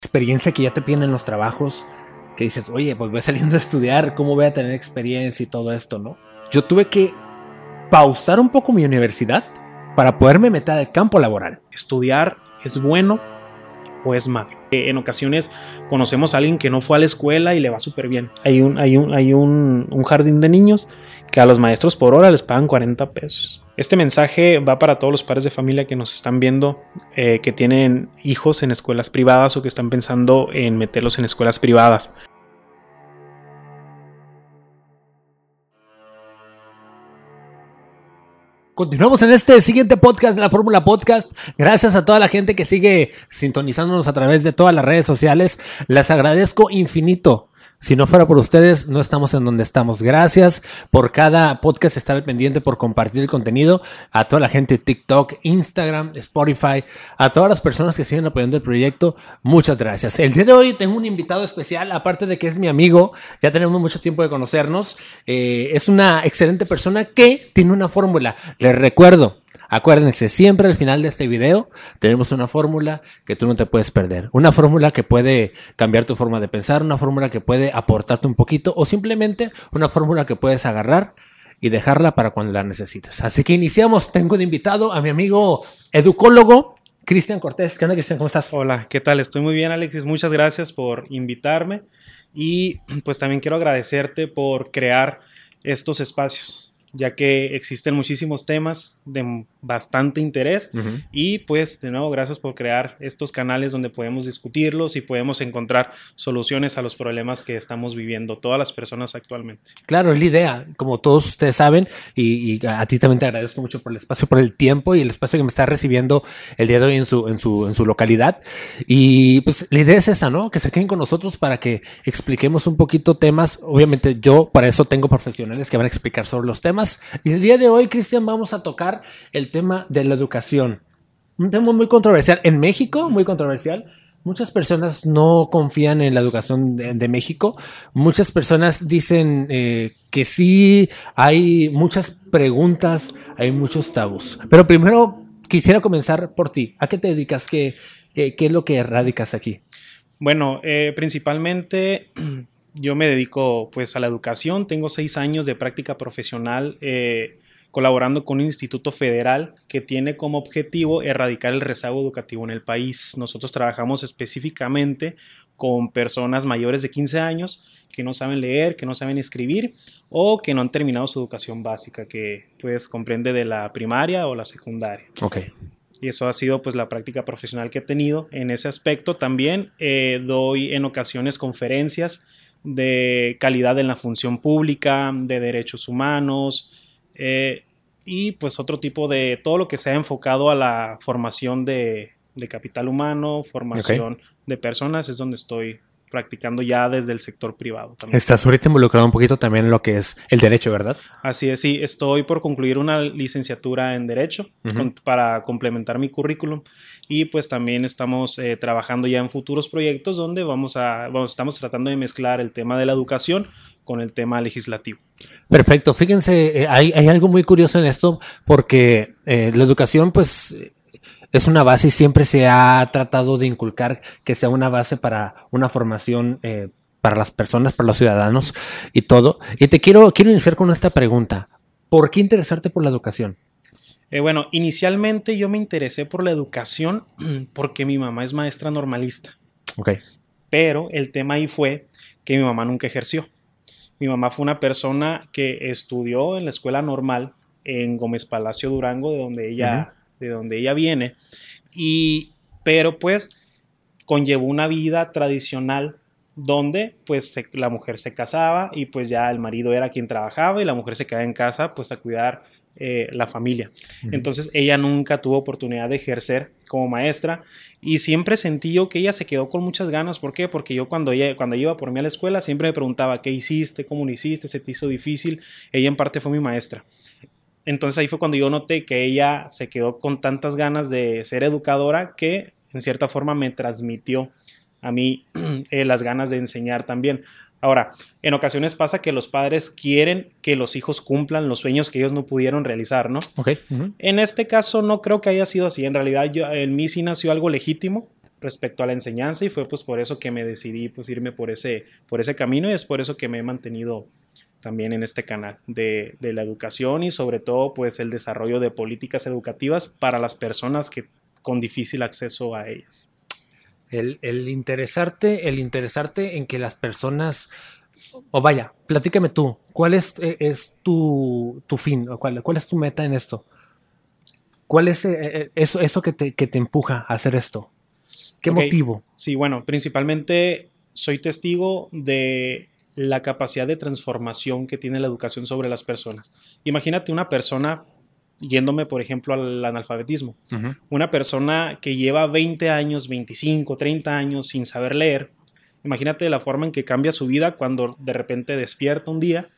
experiencia que ya te piden en los trabajos, que dices, oye, pues voy saliendo a estudiar, ¿cómo voy a tener experiencia y todo esto, no? Yo tuve que pausar un poco mi universidad para poderme meter al campo laboral. Estudiar es bueno o es malo. En ocasiones conocemos a alguien que no fue a la escuela y le va súper bien. Hay, un, hay, un, hay un, jardín de niños que a los maestros por hora les pagan 40 pesos. Este mensaje va para todos los padres de familia que nos están viendo, eh, que tienen hijos en escuelas privadas o que están pensando en meterlos en escuelas privadas. Continuamos en este siguiente podcast la Fórmula Podcast. Gracias a toda la gente que sigue sintonizándonos a través de todas las redes sociales. Les agradezco infinito. Si no fuera por ustedes, no estamos en donde estamos. Gracias por cada podcast, estar al pendiente, por compartir el contenido. A toda la gente de TikTok, Instagram, Spotify, a todas las personas que siguen apoyando el proyecto, muchas gracias. El día de hoy tengo un invitado especial, aparte de que es mi amigo, ya tenemos mucho tiempo de conocernos. Eh, es una excelente persona que tiene una fórmula. Les recuerdo, Acuérdense, siempre al final de este video tenemos una fórmula que tú no te puedes perder. Una fórmula que puede cambiar tu forma de pensar, una fórmula que puede aportarte un poquito o simplemente una fórmula que puedes agarrar y dejarla para cuando la necesites. Así que iniciamos. Tengo de invitado a mi amigo educólogo. Cristian Cortés, ¿qué onda Cristian? ¿Cómo estás? Hola, ¿qué tal? Estoy muy bien Alexis, muchas gracias por invitarme y pues también quiero agradecerte por crear estos espacios ya que existen muchísimos temas de bastante interés. Y pues de nuevo gracias por crear estos canales donde podemos discutirlos y podemos encontrar soluciones a los problemas que estamos viviendo todas las personas actualmente. Claro, es la idea, como todos ustedes saben y, a ti también te agradezco mucho por el espacio, por el tiempo y el espacio que me está recibiendo el día de hoy en su, en su, en su localidad. Y pues la idea es esa, ¿no? Que se queden con nosotros para que expliquemos un poquito temas, obviamente yo para eso tengo profesionales que van a explicar sobre los temas y el día de hoy, Cristian, vamos a tocar el tema de la educación. Un tema muy controversial. En México, muy controversial. Muchas personas no confían en la educación de, México. Muchas personas dicen eh, que sí, hay muchas preguntas, hay muchos tabús. Pero primero quisiera comenzar por ti. ¿A qué te dedicas? ¿Qué, es lo que radicas aquí? Bueno, eh, principalmente yo me dedico pues a la educación, tengo seis años de práctica profesional eh, colaborando con un instituto federal que tiene como objetivo erradicar el rezago educativo en el país. Nosotros trabajamos específicamente con personas mayores de 15 años que no saben leer, que no saben escribir o que no han terminado su educación básica, que pues comprende de la primaria o la secundaria. Ok. Y eso ha sido pues la práctica profesional que he tenido en ese aspecto. También eh, doy en ocasiones conferencias de calidad en la función pública, de derechos humanos eh, y pues otro tipo de todo lo que sea enfocado a la formación de, capital humano, formación de personas, es donde estoy practicando ya desde el sector privado. También. Estás ahorita involucrado un poquito también en lo que es el derecho, ¿verdad? Así es, sí, estoy por concluir una licenciatura en derecho para complementar mi currículum y pues también estamos eh, trabajando ya en futuros proyectos donde vamos a, estamos tratando de mezclar el tema de la educación con el tema legislativo. Perfecto, fíjense, eh, hay, hay, algo muy curioso en esto porque eh, la educación pues es una base y siempre se ha tratado de inculcar que sea una base para una formación eh, para las personas, para los ciudadanos y todo. Y te quiero, quiero iniciar con esta pregunta. ¿Por qué interesarte por la educación? Eh, bueno, inicialmente yo me interesé por la educación porque mi mamá es maestra normalista. Ok. Pero el tema ahí fue que mi mamá nunca ejerció. Mi mamá fue una persona que estudió en la escuela normal en Gómez Palacio Durango, de donde ella de donde ella viene, y, pero pues conllevó una vida tradicional donde pues la mujer se casaba y pues ya el marido era quien trabajaba y la mujer se quedaba en casa pues a cuidar eh, la familia. Entonces ella nunca tuvo oportunidad de ejercer como maestra y siempre sentí yo que ella se quedó con muchas ganas. ¿Por qué? Porque yo cuando, ella, cuando iba por mí a la escuela siempre me preguntaba, ¿qué hiciste? ¿Cómo lo hiciste? ¿Se te hizo difícil? Ella en parte fue mi maestra. Entonces ahí fue cuando yo noté que ella se quedó con tantas ganas de ser educadora que en cierta forma me transmitió a mí eh, las ganas de enseñar también. Ahora, en ocasiones pasa que los padres quieren que los hijos cumplan los sueños que ellos no pudieron realizar, ¿no? Ok. En este caso no creo que haya sido así. En realidad yo, en mí sí nació algo legítimo respecto a la enseñanza y fue pues por eso que me decidí pues irme por ese, por ese camino y es por eso que me he mantenido también en este canal de, de la educación y sobre todo pues el desarrollo de políticas educativas para las personas que con difícil acceso a ellas. El, el interesarte, el interesarte en que las personas o vaya, platícame tú, ¿cuál es, eh, es tu, tu, fin? ¿Cuál, ¿Cuál es tu meta en esto? ¿Cuál es eh, eh, eso, eso que, te, que te empuja a hacer esto? ¿Qué motivo? Sí, bueno, principalmente soy testigo de la capacidad de transformación que tiene la educación sobre las personas. Imagínate una persona, yéndome por ejemplo al analfabetismo, una persona que lleva 20 años, 25, 30 años sin saber leer, Imagínate la forma en que cambia su vida cuando de repente despierta un día,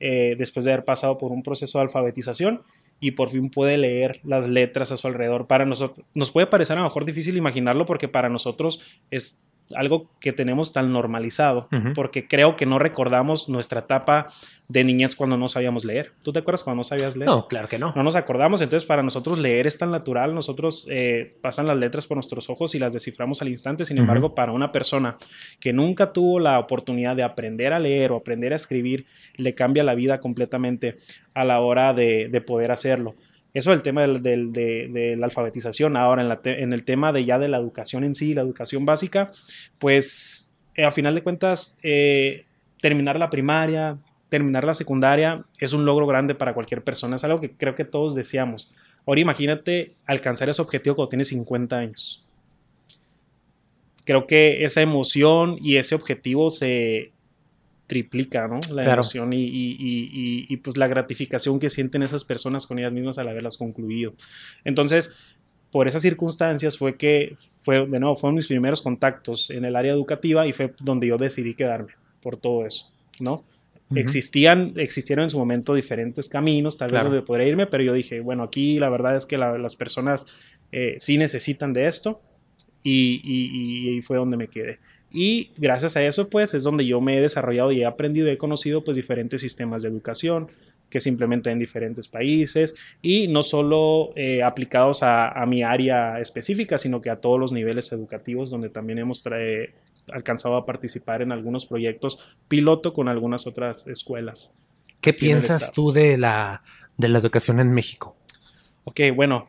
eh, después de haber pasado por un proceso de alfabetización y por fin puede leer las letras a su alrededor. Para nosotros, nos puede parecer a lo mejor difícil imaginarlo porque para nosotros es algo que tenemos tan normalizado, porque creo que no recordamos nuestra etapa de niñez cuando no sabíamos leer. ¿Tú te acuerdas cuando no sabías leer? No, claro que no. No nos acordamos, entonces para nosotros leer es tan natural, nosotros eh, pasan las letras por nuestros ojos y las desciframos al instante, sin embargo, para una persona que nunca tuvo la oportunidad de aprender a leer o aprender a escribir, le cambia la vida completamente a la hora de, de poder hacerlo. Eso es el tema de, la alfabetización. Ahora, en, el tema de ya de la educación en sí, la educación básica, pues eh, a final de cuentas, eh, terminar la primaria, terminar la secundaria es un logro grande para cualquier persona. Es algo que creo que todos deseamos. Ahora imagínate alcanzar ese objetivo cuando tienes 50 años. Creo que esa emoción y ese objetivo se, triplica, ¿no? La emoción y, pues la gratificación que sienten esas personas con ellas mismas al haberlas concluido. Entonces, por esas circunstancias fue que, fue, de nuevo, fueron mis primeros contactos en el área educativa y fue donde yo decidí quedarme por todo eso, ¿no? Existían, existieron en su momento diferentes caminos, tal vez donde podría irme, pero yo dije, bueno, aquí la verdad es que las personas eh, sí necesitan de esto y, y, fue donde me quedé. Y gracias a eso, pues, es donde yo me he desarrollado y he aprendido y he conocido, pues, diferentes sistemas de educación que se implementan en diferentes países y no solo eh, aplicados a, mi área específica, sino que a todos los niveles educativos, donde también hemos alcanzado a participar en algunos proyectos piloto con algunas otras escuelas. ¿Qué piensas tú de la, de la educación en México? Ok, bueno,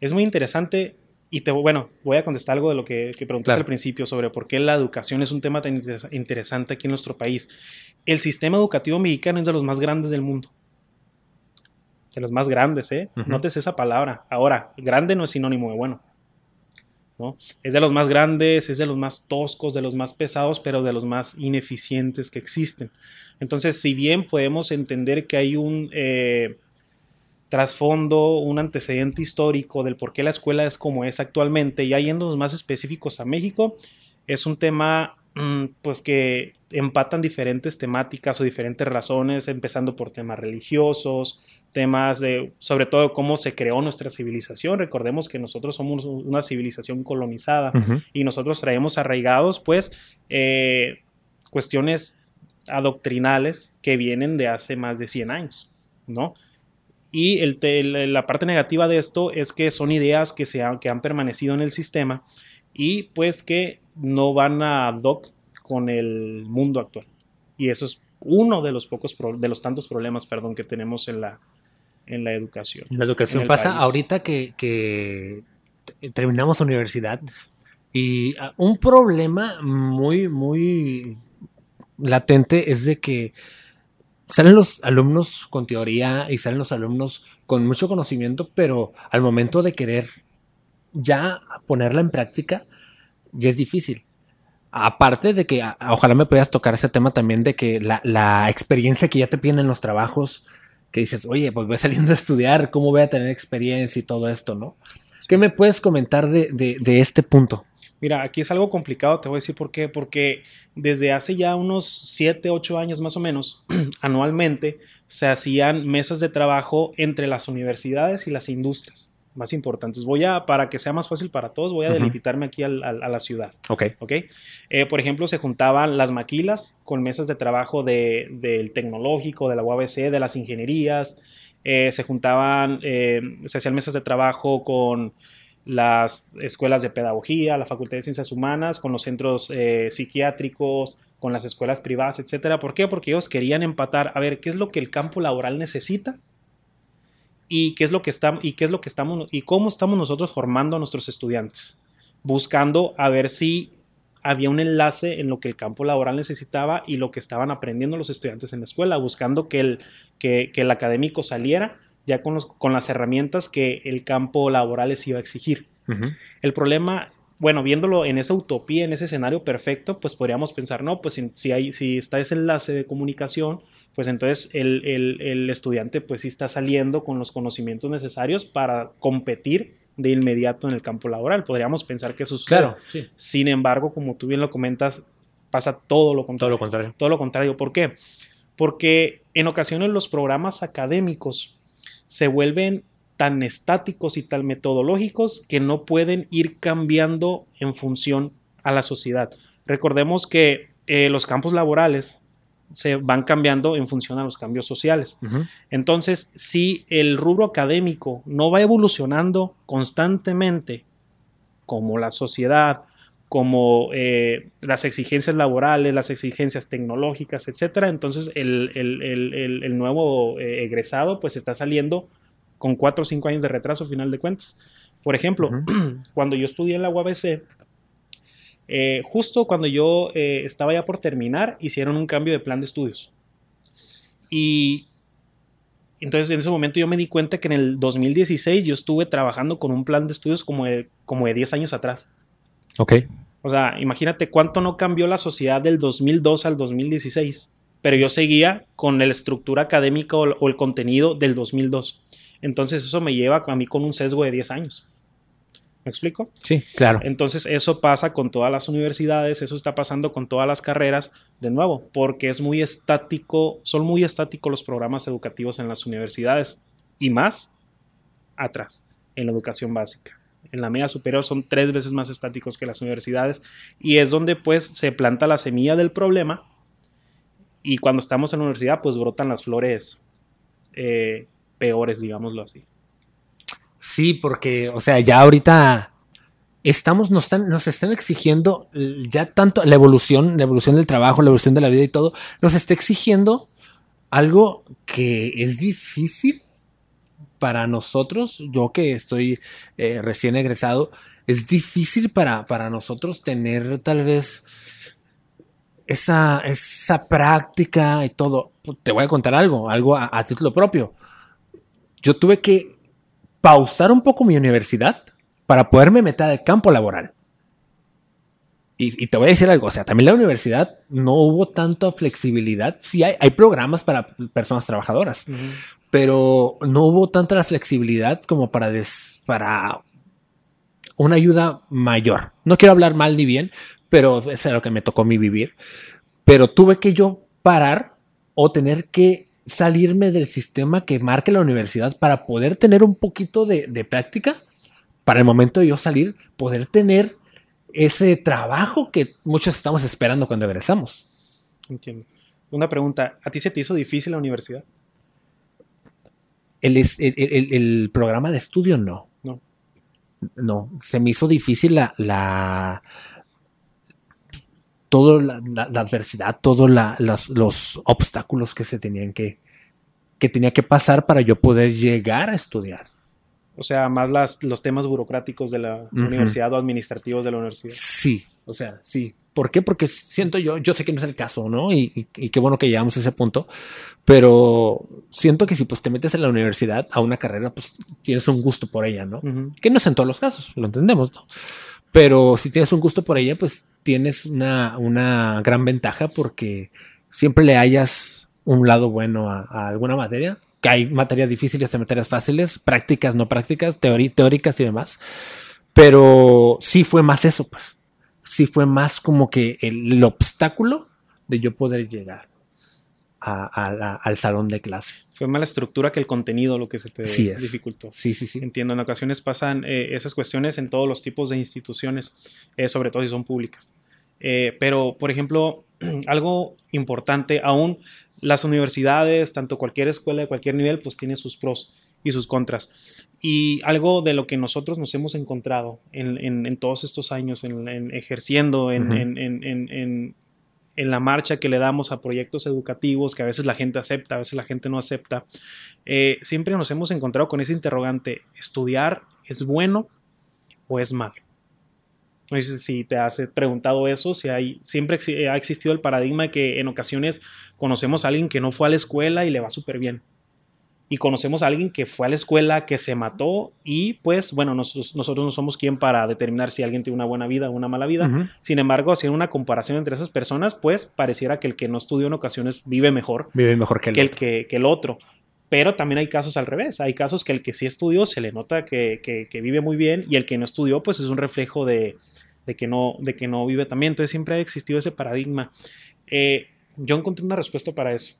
es muy interesante y te, bueno, voy a contestar algo de lo que, que preguntaste al principio sobre por qué la educación es un tema tan interesante aquí en nuestro país. El sistema educativo mexicano es de los más grandes del mundo. De los más grandes, ¿eh? Notes esa palabra. Ahora, grande no es sinónimo de bueno. ¿no? Es de los más grandes, es de los más toscos, de los más pesados, pero de los más ineficientes que existen. Entonces, si bien podemos entender que hay un... Eh, trasfondo, un antecedente histórico del por qué la escuela es como es actualmente, y yéndonos más específicos a México, es un tema mm, pues que empatan diferentes temáticas o diferentes razones, empezando por temas religiosos, temas de, sobre todo, cómo se creó nuestra civilización. Recordemos que nosotros somos una civilización colonizada y nosotros traemos arraigados, pues, eh, cuestiones adoctrinales que vienen de hace más de 100 años, ¿no? Y el, la parte negativa de esto es que son ideas que, se han, que han permanecido en el sistema y pues que no van a doc con el mundo actual. Y eso es uno de los pocos, de los tantos problemas, perdón, que tenemos en la, en la educación. La educación pasa ahorita que, que terminamos universidad y ah, un problema muy, muy latente es de que salen los alumnos con teoría y salen los alumnos con mucho conocimiento, pero al momento de querer ya ponerla en práctica, ya es difícil. Aparte de que ojalá me puedas tocar ese tema también de que la, experiencia que ya te piden en los trabajos, que dices, oye, pues voy saliendo a estudiar, ¿cómo voy a tener experiencia y todo esto, no? ¿Qué me puedes comentar de, de este punto? Mira, aquí es algo complicado, te voy a decir por qué. Porque desde hace ya unos 7, 8 años más o menos, anualmente se hacían mesas de trabajo entre las universidades y las industrias más importantes. Voy a, para que sea más fácil para todos, voy a delimitarme aquí a la ciudad. Ok. Ok. Eh, por ejemplo, se juntaban las maquilas con mesas de trabajo del tecnológico, de la UABC, de las ingenierías. Eh, se juntaban, eh, se hacían mesas de trabajo con las escuelas de pedagogía, la Facultad de Ciencias Humanas, con los centros eh, psiquiátricos, con las escuelas privadas, etcétera. ¿Por qué? Porque ellos querían empatar a ver qué es lo que el campo laboral necesita y qué es lo que está, y qué es lo que estamos y cómo estamos nosotros formando a nuestros estudiantes, buscando a ver si había un enlace en lo que el campo laboral necesitaba y lo que estaban aprendiendo los estudiantes en la escuela, buscando que el, que, el académico saliera ya con, los, con las herramientas que el campo laboral les iba a exigir. El problema bueno, viéndolo en esa utopía, en ese escenario perfecto, pues podríamos pensar, no, pues si, hay, si está ese enlace de comunicación, pues entonces el, estudiante pues sí está saliendo con los conocimientos necesarios para competir de inmediato en el campo laboral. Podríamos pensar que eso sucede. Claro, sí. Sin embargo, como tú bien lo comentas, pasa todo lo contrario. Todo lo contrario. Todo lo contrario. ¿Por qué? Porque en ocasiones los programas académicos se vuelven tan estáticos y tan metodológicos que no pueden ir cambiando en función a la sociedad. Recordemos que eh, los campos laborales se van cambiando en función a los cambios sociales. Entonces, si el rubro académico no va evolucionando constantemente como la sociedad, como eh, las exigencias laborales, las exigencias tecnológicas, etcétera, entonces el, nuevo eh, egresado pues está saliendo con cuatro o cinco años de retraso, final de cuentas. Por ejemplo, cuando yo estudié en la UABC, eh, justo cuando yo eh, estaba ya por terminar, hicieron un cambio de plan de estudios. Y entonces en ese momento yo me di cuenta que en el 2016 yo estuve trabajando con un plan de estudios como de, como de 10 años atrás. Ok. O sea, imagínate cuánto no cambió la sociedad del 2002 al 2016, pero yo seguía con la estructura académica o el contenido del 2002. Entonces eso me lleva a mí con un sesgo de 10 años. ¿Me explico? Sí, claro. Entonces eso pasa con todas las universidades, eso está pasando con todas las carreras, de nuevo, porque es muy estático, son muy estáticos los programas educativos en las universidades y más atrás, en la educación básica. En la media superior son tres veces más estáticos que las universidades y es donde pues se planta la semilla del problema y cuando estamos en la universidad pues brotan las flores eh, peores, digámoslo así. Sí, porque, o sea, ya ahorita estamos, nos están, nos están exigiendo ya tanto la evolución, la evolución del trabajo, la evolución de la vida y todo, nos está exigiendo algo que es difícil para nosotros, yo que estoy eh, recién egresado, es difícil para, para nosotros tener tal vez esa, esa práctica y todo. Te voy a contar algo, algo a título propio yo tuve que pausar un poco mi universidad para poderme meter al campo laboral. Y, te voy a decir algo, o sea, también la universidad no hubo tanta flexibilidad. Sí hay, hay programas para personas trabajadoras, pero no hubo tanta flexibilidad como para, para una ayuda mayor. No quiero hablar mal ni bien, pero es lo que me tocó mí vivir. Pero tuve que yo parar o tener que salirme del sistema que marque la universidad para poder tener un poquito de, práctica, para el momento de yo salir, poder tener ese trabajo que muchos estamos esperando cuando egresamos. Entiendo. Una pregunta, ¿a ti se te hizo difícil la universidad? El, el, programa de estudio no. No. No, se me hizo difícil la, la toda la, adversidad, todos los obstáculos que se tenían que, que tenía que pasar para yo poder llegar a estudiar. O sea, más las, los temas burocráticos de la universidad o administrativos de la universidad. Sí, o sea, sí. ¿Por qué? Porque siento yo, yo sé que no es el caso, ¿no? Y, qué bueno que llegamos a ese punto, pero siento que si pues te metes en la universidad a una carrera, pues tienes un gusto por ella, ¿no? Que no es en todos los casos, lo entendemos, ¿no? Pero si tienes un gusto por ella, pues tienes una, una gran ventaja porque siempre le hayas un lado bueno a, alguna materia. Que hay materias difíciles y materias fáciles, prácticas, no prácticas, teóricas y demás. Pero sí fue más eso, pues. Sí fue más como que el, obstáculo de yo poder llegar al salón de clase. Fue más la estructura que el contenido lo que se te dificultó. Sí, sí, sí. Entiendo, en ocasiones pasan eh, esas cuestiones en todos los tipos de instituciones, eh, sobre todo si son públicas. Eh, pero, por ejemplo, algo importante, aún las universidades, tanto cualquier escuela de cualquier nivel, pues tiene sus pros. y sus contras. Y algo de lo que nosotros nos hemos encontrado en, todos estos años, en, ejerciendo, en, la marcha que le damos a proyectos educativos, que a veces la gente acepta, a veces la gente no acepta, eh, siempre nos hemos encontrado con ese interrogante, ¿estudiar es bueno o es malo? No sé si te has preguntado eso, si hay, siempre ha existido el paradigma de que en ocasiones conocemos a alguien que no fue a la escuela y le va súper bien y conocemos a alguien que fue a la escuela, que se mató y pues bueno, nosotros, nosotros no somos quien para determinar si alguien tiene una buena vida o una mala vida. Sin embargo, haciendo una comparación entre esas personas, pues pareciera que el que no estudió en ocasiones vive mejor. Vive mejor que el, que, el otro. Pero también hay casos al revés. Hay casos que el que sí estudió se le nota que, que vive muy bien y el que no estudió pues es un reflejo de, de, que, no, de que no vive también. Entonces siempre ha existido ese paradigma. Eh, yo encontré una respuesta para eso.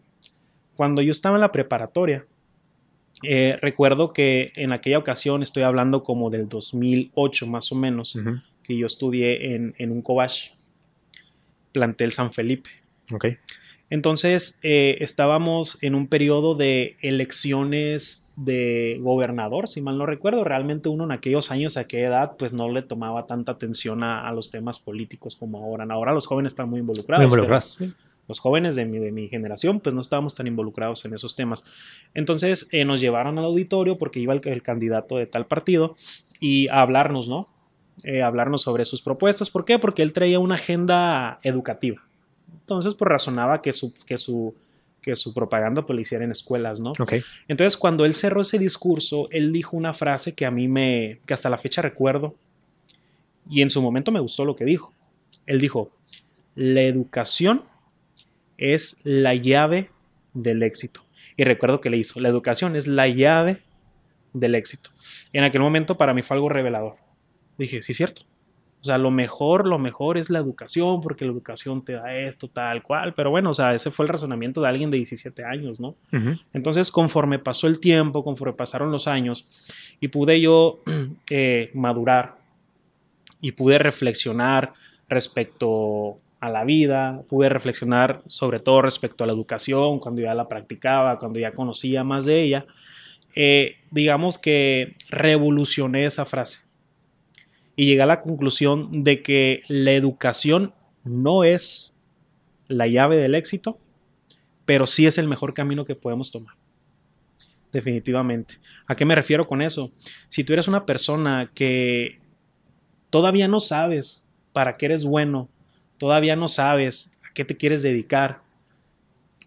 Cuando yo estaba en la preparatoria, eh, recuerdo que en aquella ocasión, estoy hablando como del 2008 más o menos, que yo estudié en, un Cobach, plantel San Felipe. Entonces eh, estábamos en un periodo de elecciones de gobernador, si mal no recuerdo. Realmente uno en aquellos años, a aquella edad, pues no le tomaba tanta atención a, los temas políticos como ahora. Ahora los jóvenes están muy involucrados. Muy involucrados los jóvenes de mi, de mi generación, pues no estábamos tan involucrados en esos temas. Entonces eh, nos llevaron al auditorio porque iba el, candidato de tal partido y a hablarnos, ¿no? Eh, hablarnos sobre sus propuestas. ¿Por qué? Porque él traía una agenda educativa. Entonces, pues razonaba que su, que su, que su propaganda pues, hiciera en escuelas, ¿no? Okay. Entonces, cuando él cerró ese discurso, él dijo una frase que a mí me, que hasta la fecha recuerdo, y en su momento me gustó lo que dijo. Él dijo, la educación es la llave del éxito. Y recuerdo que le hizo, la educación es la llave del éxito. En aquel momento para mí fue algo revelador. Dije, sí, es cierto. O sea, lo mejor, lo mejor es la educación, porque la educación te da esto, tal cual. Pero bueno, o sea, ese fue el razonamiento de alguien de 17 años, ¿no? Entonces, conforme pasó el tiempo, conforme pasaron los años, y pude yo eh, madurar y pude reflexionar respecto a la vida, pude reflexionar sobre todo respecto a la educación, cuando ya la practicaba, cuando ya conocía más de ella, eh, digamos que revolucioné esa frase y llegué a la conclusión de que la educación no es la llave del éxito, pero sí es el mejor camino que podemos tomar. Definitivamente. ¿A qué me refiero con eso? Si tú eres una persona que todavía no sabes para qué eres bueno, todavía no sabes a qué te quieres dedicar,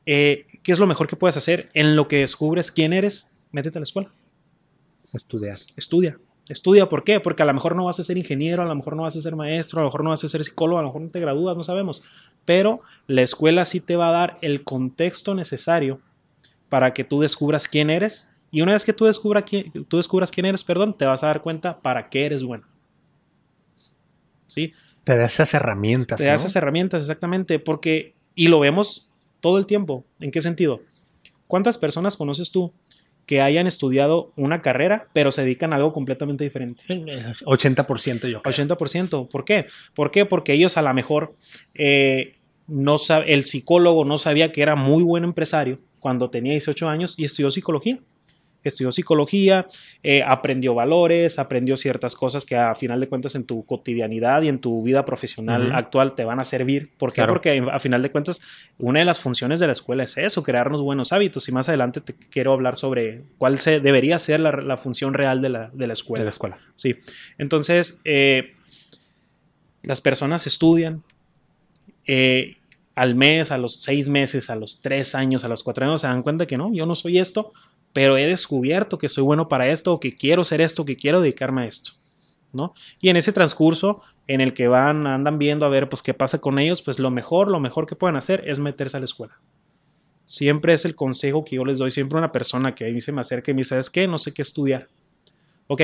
eh, ¿qué es lo mejor que puedes hacer? En lo que descubres quién eres, métete a la escuela. Estudiar. Estudia. Estudia, ¿por qué? Porque a lo mejor no vas a ser ingeniero, a lo mejor no vas a ser maestro, a lo mejor no vas a ser psicólogo, a lo mejor no te gradúas, no sabemos. Pero la escuela sí te va a dar el contexto necesario para que tú descubras quién eres. Y una vez que tú, descubras quién, tú descubras quién eres, perdón, te vas a dar cuenta para qué eres bueno. ¿Sí? Te da esas herramientas. Te da esas herramientas, exactamente, porque, y lo vemos todo el tiempo. ¿En qué sentido? ¿Cuántas personas conoces tú que hayan estudiado una carrera, pero se dedican a algo completamente diferente? 80% yo creo. 80%. ¿Por qué? ¿Por qué? Porque ellos a lo mejor eh, no el psicólogo no sabía que era muy buen empresario cuando tenía 18 años y estudió psicología estudió psicología, eh, aprendió valores, aprendió ciertas cosas que a final de cuentas en tu cotidianidad y en tu vida profesional actual te van a servir. ¿Por qué? Porque a final de cuentas una de las funciones de la escuela es eso, crearnos buenos hábitos. Y más adelante te quiero hablar sobre cuál se, debería ser la, función real de la, escuela. De la escuela. Sí. Entonces, eh, las personas estudian. Eh, al mes, a los seis meses, a los tres años, a los cuatro años, se dan cuenta que no, yo no soy esto, pero he descubierto que soy bueno para esto, o que quiero ser esto, que quiero dedicarme a esto. ¿no? Y en ese transcurso en el que van, andan viendo a ver pues qué pasa con ellos, pues lo mejor, lo mejor que pueden hacer es meterse a la escuela. Siempre es el consejo que yo les doy, siempre una persona que a mí se me acerca y me dice, ¿sabes qué? No sé qué estudiar. Ok,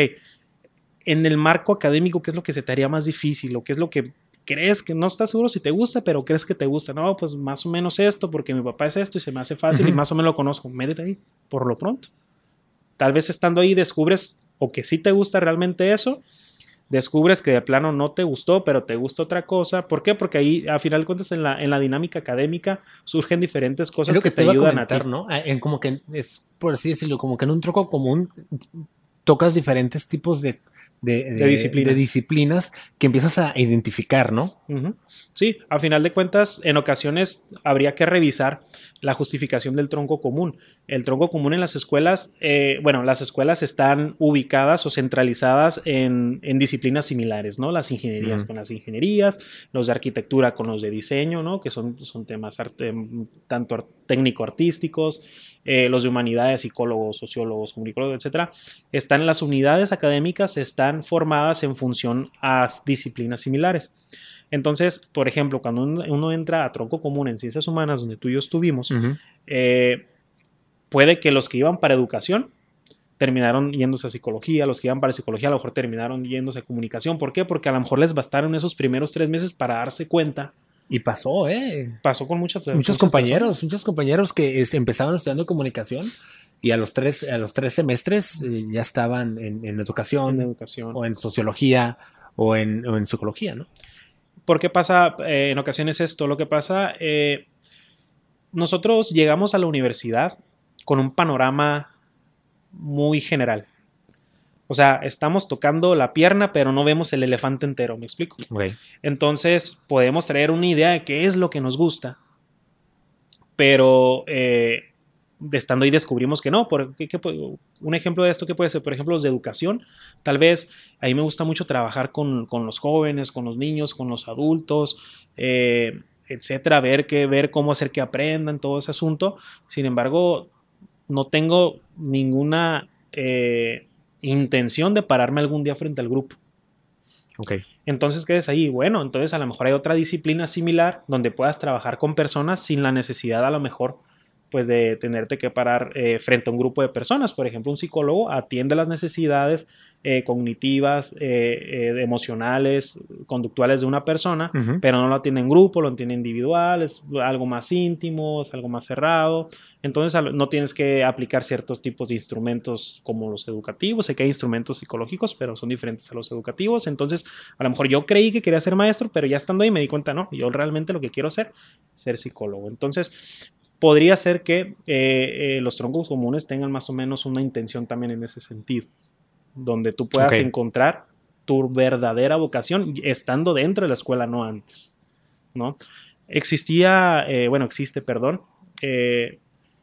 en el marco académico, ¿qué es lo que se te haría más difícil? ¿O qué es lo que crees que no estás seguro si te gusta, pero crees que te gusta. No, pues más o menos esto, porque mi papá es esto y se me hace fácil y más o menos lo conozco. Métete ahí, por lo pronto. Tal vez estando ahí descubres o que sí te gusta realmente eso, descubres que de plano no te gustó, pero te gusta otra cosa. ¿Por qué? Porque ahí, a final de cuentas, en la, en la dinámica académica surgen diferentes cosas que, te, ayudan a, ti. ¿no? Ah, En como que es, por así decirlo, como que en un troco común tocas diferentes tipos de, de, disciplinas. de disciplinas que empiezas a identificar, ¿no? Sí, a final de cuentas, en ocasiones habría que revisar la justificación del tronco común. El tronco común en las escuelas, eh, bueno, las escuelas están ubicadas o centralizadas en, en disciplinas similares, ¿no? Las ingenierías con las ingenierías, los de arquitectura con los de diseño, ¿no? Que son, son temas arte- tanto ar- técnico-artísticos, eh, los de humanidades, psicólogos, sociólogos, comunicólogos, etcétera. Están las unidades académicas, están formadas en función a disciplinas similares. Entonces, por ejemplo, cuando uno, entra a tronco común en ciencias humanas, donde tú y yo estuvimos, eh, puede que los que iban para educación terminaron yéndose a psicología, los que iban para psicología a lo mejor terminaron yéndose a comunicación. ¿Por qué? Porque a lo mejor les bastaron esos primeros tres meses para darse cuenta. Y pasó, ¿eh? Pasó con muchas Muchos muchas compañeros, muchos compañeros que este, empezaban estudiando comunicación y a los tres, a los tres semestres eh, ya estaban en, educación en educación. o en sociología o en, o en psicología, ¿no? ¿Por qué pasa eh, en ocasiones esto? Lo que pasa, eh, nosotros llegamos a la universidad con un panorama muy general. O sea, estamos tocando la pierna, pero no vemos el elefante entero, ¿me explico? Entonces podemos traer una idea de qué es lo que nos gusta, pero eh, estando ahí descubrimos que no. Por, ¿qué- qué puede- un ejemplo de esto que puede ser, por ejemplo, los de educación. Tal vez a mí me gusta mucho trabajar con, con los jóvenes, con los niños, con los adultos, eh, etcétera, ver, qué, ver cómo hacer que aprendan todo ese asunto. Sin embargo, no tengo ninguna eh, intención de pararme algún día frente al grupo. Ok. Entonces, ¿qué es ahí? Bueno, entonces a lo mejor hay otra disciplina similar donde puedas trabajar con personas sin la necesidad a lo mejor pues de tenerte que parar eh, frente a un grupo de personas. Por ejemplo, un psicólogo atiende las necesidades eh, cognitivas, eh, emocionales, conductuales de una persona, pero no lo atiende en grupo, lo atiende individual, es algo más íntimo, es algo más cerrado. Entonces no tienes que aplicar ciertos tipos de instrumentos como los educativos. Sé que hay instrumentos psicológicos, pero son diferentes a los educativos. Entonces, a lo mejor yo creí que quería ser maestro, pero ya estando ahí me di cuenta, no, yo realmente lo que quiero hacer ser psicólogo. Entonces, podría ser que eh, eh, los troncos comunes tengan más o menos una intención también en ese sentido, donde tú puedas encontrar tu verdadera vocación estando dentro de la escuela, no antes, ¿no? Existía, eh, bueno, existe, perdón,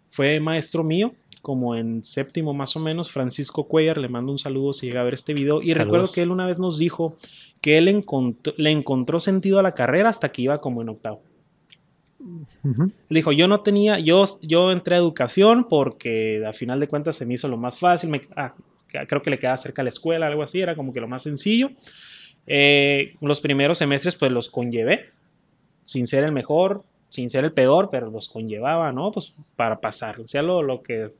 fue maestro mío, como en séptimo más o menos, Francisco Cuellar, le mando un saludo si llega a ver este video, y Saludos. recuerdo que él una vez nos dijo que él encontró- le encontró sentido a la carrera hasta que iba como en octavo. Ujú. Él dijo, yo no tenía, yo, yo entré a educación porque a final de cuentas se me hizo lo más fácil, me- ah, creo que le quedaba cerca la escuela, algo así, era como que lo más sencillo. Eh, los primeros semestres pues los conllevé, sin ser el mejor, sin ser el peor, pero los conllevaba, ¿no? Pues para pasar, sea lo, lo que es,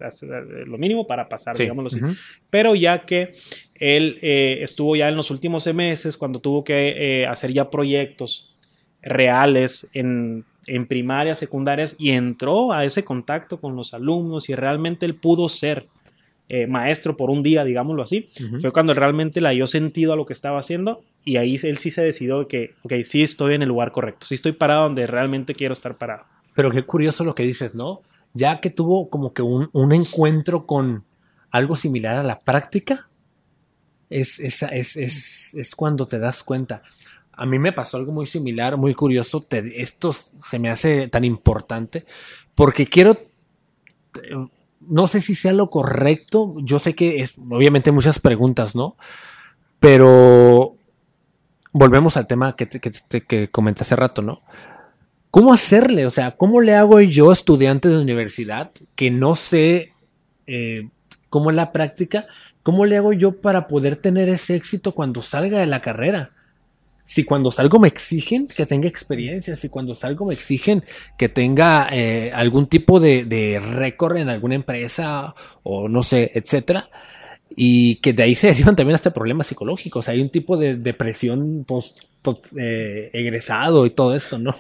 lo mínimo para pasar, Sí. digámoslo así. Ujú. Pero ya que él eh, estuvo ya en los últimos semestres, cuando tuvo que eh, hacer ya proyectos reales en, en primarias, secundarias, y entró a ese contacto con los alumnos y realmente él pudo ser eh, maestro por un día, digámoslo así, fue cuando realmente le dio sentido a lo que estaba haciendo y ahí él sí se decidió que, ok, sí estoy en el lugar correcto, sí estoy parado donde realmente quiero estar parado. Pero qué curioso lo que dices, ¿no? Ya que tuvo como que un, un encuentro con algo similar a la práctica, es, es, es, es, es cuando te das cuenta. A mí me pasó algo muy similar, muy curioso. esto se me hace tan importante porque quiero, no sé si sea lo correcto. Yo sé que es, obviamente, muchas preguntas, ¿no? Pero volvemos al tema que, te- comenté hace rato, ¿no? ¿Cómo hacerle? O sea, ¿cómo le hago yo, estudiante de universidad, que no sé eh, cómo es la práctica? ¿Cómo le hago yo para poder tener ese éxito cuando salga de la carrera? Si cuando salgo me exigen que tenga experiencia, si cuando salgo me exigen que tenga eh, algún tipo de, de récord en alguna empresa o no sé, etcétera, y que de ahí se derivan también hasta problemas psicológicos. Hay un tipo de depresión post, post, eh, egresado y todo esto, ¿no?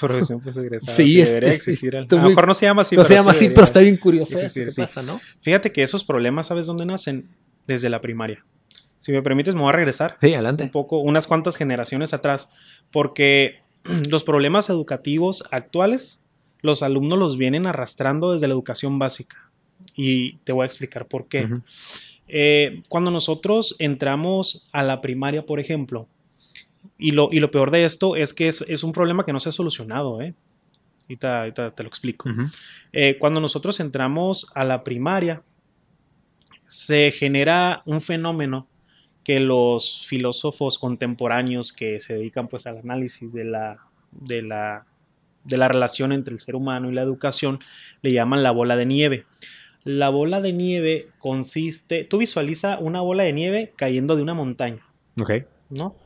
Profesión pues egresada. Sí, sí, es- debería es- existir. está a lo mejor no se llama así. no se llama sí así, pero está bien curioso Sí, eso sí, que sí. pasa, ¿no? Fíjate que esos problemas, ¿sabes dónde nacen? Desde la primaria. Si me permites, me voy a regresar. Sí, adelante. Un poco, unas cuantas generaciones atrás, porque los problemas educativos actuales, los alumnos los vienen arrastrando desde la educación básica. Y te voy a explicar por qué. Eh, cuando nosotros entramos a la primaria, por ejemplo, y lo, y lo peor de esto es que es, un problema que no se ha solucionado, ¿eh? Ahorita, te lo explico. Eh, cuando nosotros entramos a la primaria, se genera un fenómeno que los filósofos contemporáneos que se dedican pues al análisis de la, de la, de la relación entre el ser humano y la educación le llaman la bola de nieve. La bola de nieve consiste, tú visualiza una bola de nieve cayendo de una montaña. Ok. ¿No?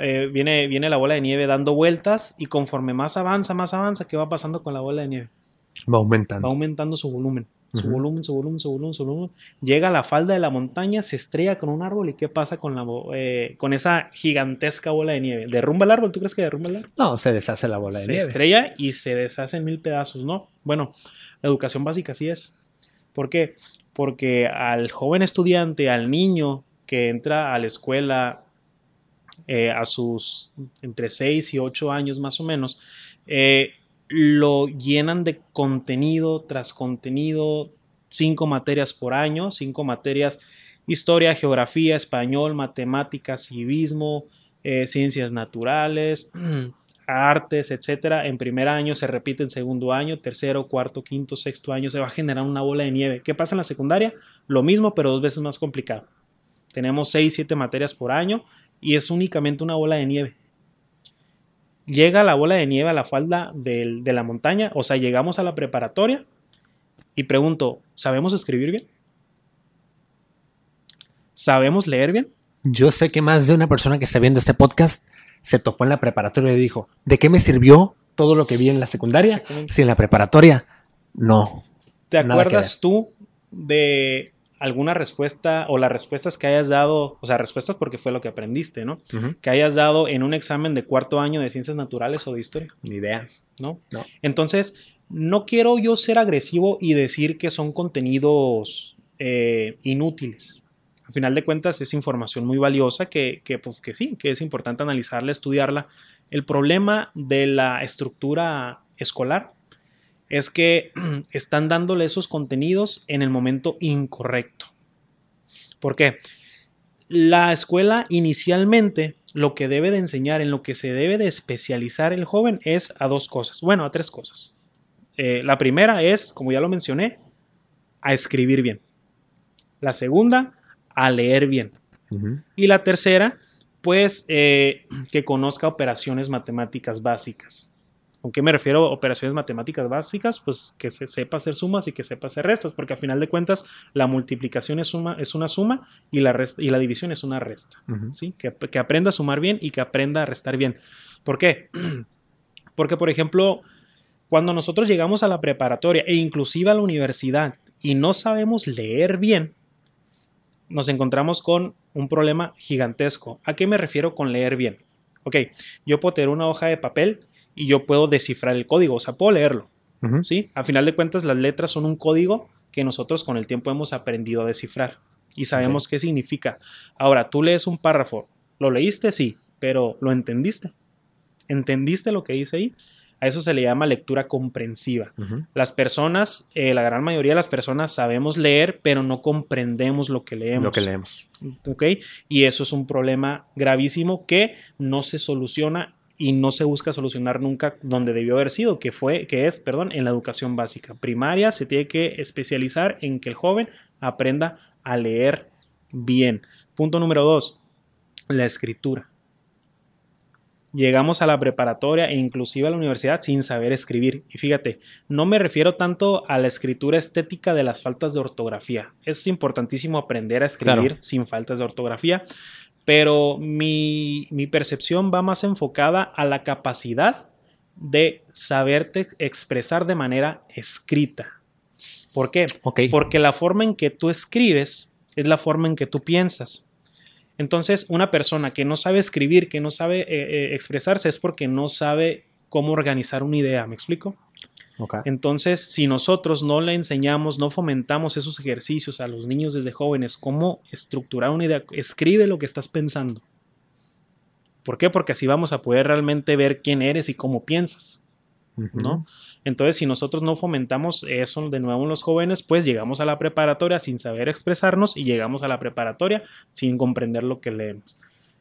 Eh, viene, viene la bola de nieve dando vueltas y conforme más avanza, más avanza, ¿qué va pasando con la bola de nieve? Va aumentando. Va aumentando su volumen. Su volumen, su volumen, su volumen, su volumen. Llega a la falda de la montaña, se estrella con un árbol y ¿qué pasa con, la, eh, con esa gigantesca bola de nieve? ¿Derrumba el árbol? ¿Tú crees que derrumba el árbol? No, se deshace la bola de nieve. Se estrella y se deshace en mil pedazos, ¿no? Bueno, la educación básica sí es. ¿Por qué? Porque al joven estudiante, al niño que entra a la escuela eh, a sus entre 6 y 8 años más o menos, eh, lo llenan de contenido tras contenido, cinco materias por año, cinco materias, historia, geografía, español, matemáticas, civismo, eh, ciencias naturales, artes, etcétera. En primer año se repite en segundo año, tercero, cuarto, quinto, sexto año, se va a generar una bola de nieve. ¿Qué pasa en la secundaria? Lo mismo, pero dos veces más complicado. Tenemos seis, siete materias por año y es únicamente una bola de nieve. Llega la bola de nieve a la falda de la montaña, o sea, llegamos a la preparatoria y pregunto, ¿sabemos escribir bien? ¿Sabemos leer bien? Yo sé que más de una persona que está viendo este podcast se topó en la preparatoria y dijo, ¿de qué me sirvió todo lo que vi en la secundaria si en la preparatoria no? ¿Te acuerdas tú de alguna respuesta o las respuestas que hayas dado, o sea, respuestas porque fue lo que aprendiste, ¿no? Que hayas dado en un examen de cuarto año de ciencias naturales o de historia. Ni idea. ¿No? no. Entonces, no quiero yo ser agresivo y decir que son contenidos eh, inútiles. Al final de cuentas es información muy valiosa que, que, pues que sí, que es importante analizarla, estudiarla. El problema de la estructura escolar es que están dándole esos contenidos en el momento incorrecto. ¿Por qué? La escuela inicialmente lo que debe de enseñar, en lo que se debe de especializar el joven es a dos cosas, bueno, a tres cosas. Eh, la primera es, como ya lo mencioné, a escribir bien. La segunda, a leer bien. Y la tercera, pues eh, que conozca operaciones matemáticas básicas. ¿Con qué me refiero a operaciones matemáticas básicas? Pues que se sepa hacer sumas y que sepa hacer restas, porque a final de cuentas la multiplicación es, suma, es una suma y la, y la división es una resta. ¿sí? Que, que, aprenda a sumar bien y que aprenda a restar bien. ¿Por qué? Porque, por ejemplo, cuando nosotros llegamos a la preparatoria e inclusive a la universidad y no sabemos leer bien, nos encontramos con un problema gigantesco. ¿A qué me refiero con leer bien? Ok, yo puedo tener una hoja de papel y yo puedo descifrar el código, o sea, puedo leerlo. ¿sí? A final de cuentas, las letras son un código que nosotros con el tiempo hemos aprendido a descifrar y sabemos qué significa. Ahora, tú lees un párrafo, ¿lo leíste? Sí, pero ¿lo entendiste? ¿Entendiste lo que dice ahí? A eso se le llama lectura comprensiva. Las personas, eh, la gran mayoría de las personas sabemos leer, pero no comprendemos lo que leemos. Lo que leemos. ¿Ok? Y eso es un problema gravísimo que no se soluciona y no se busca solucionar nunca donde debió haber sido, que fue, que es, perdón, en la educación básica. Primaria se tiene que especializar en que el joven aprenda a leer bien. Punto número dos, la escritura. Llegamos a la preparatoria e inclusive a la universidad sin saber escribir. Y fíjate, no me refiero tanto a la escritura estética de las faltas de ortografía. Es importantísimo aprender a escribir sin faltas de ortografía, pero mi, percepción va más enfocada a la capacidad de saberte expresar de manera escrita. ¿Por qué? Porque la forma en que tú escribes es la forma en que tú piensas. Entonces, una persona que no sabe escribir, que no sabe eh, eh, expresarse, es porque no sabe cómo organizar una idea. ¿Me explico? Entonces, si nosotros no le enseñamos, no fomentamos esos ejercicios a los niños desde jóvenes, cómo estructurar una idea, escribe lo que estás pensando. ¿Por qué? Porque así vamos a poder realmente ver quién eres y cómo piensas. ¿no? Entonces, si nosotros no fomentamos eso de nuevo en los jóvenes, pues llegamos a la preparatoria sin saber expresarnos y llegamos a la preparatoria sin comprender lo que leemos.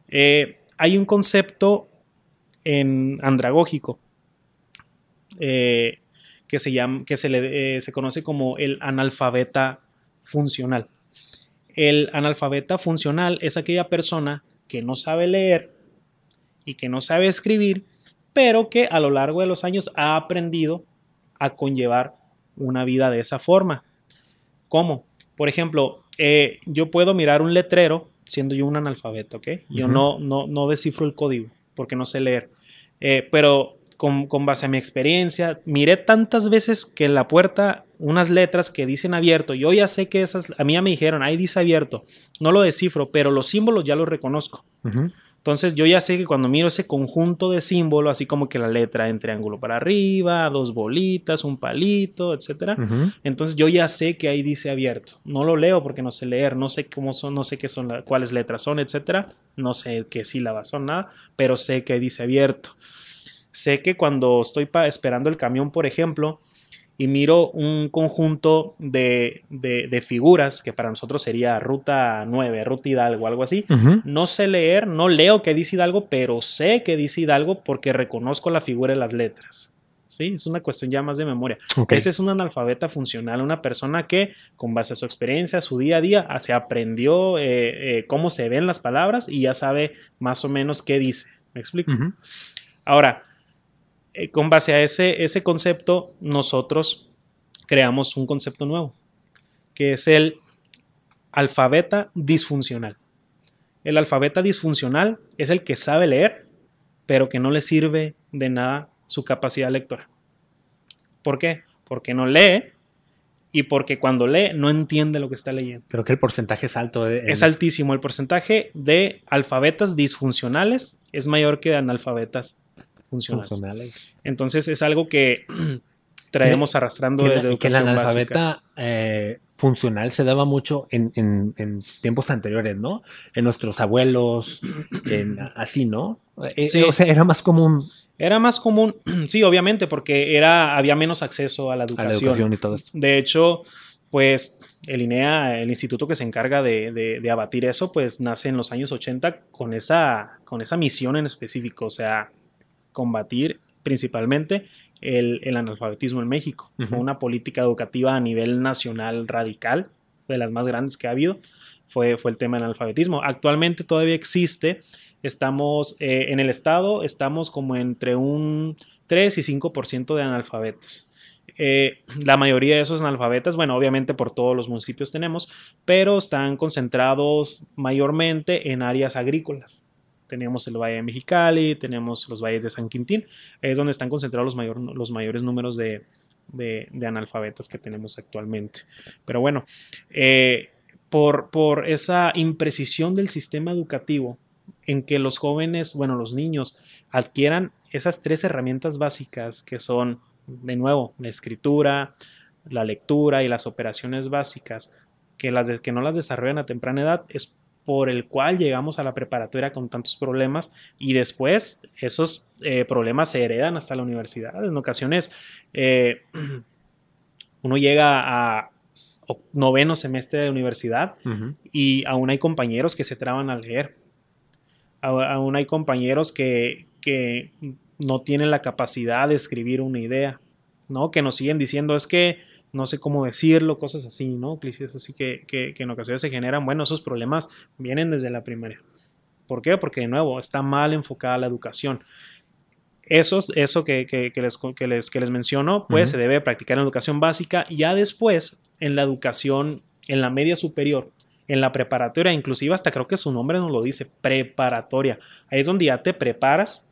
Eh, hay un concepto en andragógico eh, que, se, llama, que se, le, eh, se conoce como el analfabeta funcional. El analfabeta funcional es aquella persona que no sabe leer y que no sabe escribir, pero que a lo largo de los años ha aprendido a conllevar una vida de esa forma. ¿Cómo? Por ejemplo, eh, yo puedo mirar un letrero siendo yo un analfabeto, ¿ok? Yo no, no, no descifro el código porque no sé leer. Eh, pero con, con, base a mi experiencia, miré tantas veces que en la puerta unas letras que dicen abierto, yo ya sé que esas, a mí ya me dijeron, ahí dice abierto, no lo descifro, pero los símbolos ya los reconozco. Entonces yo ya sé que cuando miro ese conjunto de símbolos, así como que la letra en triángulo para arriba, dos bolitas, un palito, etcétera, entonces yo ya sé que ahí dice abierto. No lo leo porque no sé leer, no sé cómo son, no sé qué son, cuáles letras son, etcétera, no sé qué sílabas son nada, pero sé que ahí dice abierto. Sé que cuando estoy esperando el camión, por ejemplo, y miro un conjunto de, figuras, que para nosotros sería Ruta 9, Ruta Hidalgo, algo así. No sé leer, no leo que dice Hidalgo, pero sé que dice Hidalgo porque reconozco la figura de las letras. ¿Sí? Es una cuestión ya más de memoria. Ese es un analfabeta funcional, una persona que con base a su experiencia, su día a día, se aprendió eh, eh, cómo se ven las palabras y ya sabe más o menos qué dice. ¿Me explico? Ahora, eh, con base a ese, ese concepto, nosotros creamos un concepto nuevo, que es el alfabeta disfuncional. El alfabeta disfuncional es el que sabe leer, pero que no le sirve de nada su capacidad lectora. ¿Por qué? Porque no lee y porque cuando lee no entiende lo que está leyendo. Creo que el porcentaje es alto. Es altísimo. El porcentaje de alfabetas disfuncionales es mayor que de analfabetas funcionales. Entonces es algo que traemos arrastrando desde educación Que la analfabeta eh, funcional se daba mucho en, tiempos anteriores, ¿no? En nuestros abuelos, así, ¿no? Eh, sí. O sea, era más común. Era más común, sí, obviamente, porque era, había menos acceso a la educación. A la educación y todo esto. De hecho, pues el INEA, el instituto que se encarga de, de, abatir eso, pues nace en los años 80 con esa, con esa misión en específico. O sea, combatir principalmente el, analfabetismo en México. Una política educativa a nivel nacional radical, de las más grandes que ha habido, fue, fue el tema del analfabetismo. Actualmente todavía existe, estamos eh, en el estado, estamos como entre un 3 y 5% de analfabetas. Eh, la mayoría de esos analfabetas, bueno, obviamente por todos los municipios tenemos, pero están concentrados mayormente en áreas agrícolas teníamos el Valle de Mexicali, tenemos los valles de San Quintín, es donde están concentrados los, los mayores números de, analfabetas que tenemos actualmente. Pero bueno, eh, por, por esa imprecisión del sistema educativo en que los jóvenes, bueno, los niños adquieran esas tres herramientas básicas que son, de nuevo, la escritura, la lectura y las operaciones básicas, que, las que no las desarrollan a temprana edad, es por el cual llegamos a la preparatoria con tantos problemas y después esos eh, problemas se heredan hasta la universidad. En ocasiones eh, uno llega a noveno semestre de universidad y aún hay compañeros que se traban a leer. Aún hay compañeros que, que no tienen la capacidad de escribir una idea, ¿no? Que nos siguen diciendo es que no sé cómo decirlo, cosas así, ¿no? Clichés así que, que, en ocasiones se generan. Bueno, esos problemas vienen desde la primaria. ¿Por qué? Porque de nuevo está mal enfocada la educación. Eso, eso que, que, les, que, les, que les menciono, pues se debe practicar en la educación básica. Ya después, en la educación, en la media superior, en la preparatoria, inclusive hasta creo que su nombre nos lo dice, preparatoria. Ahí es donde ya te preparas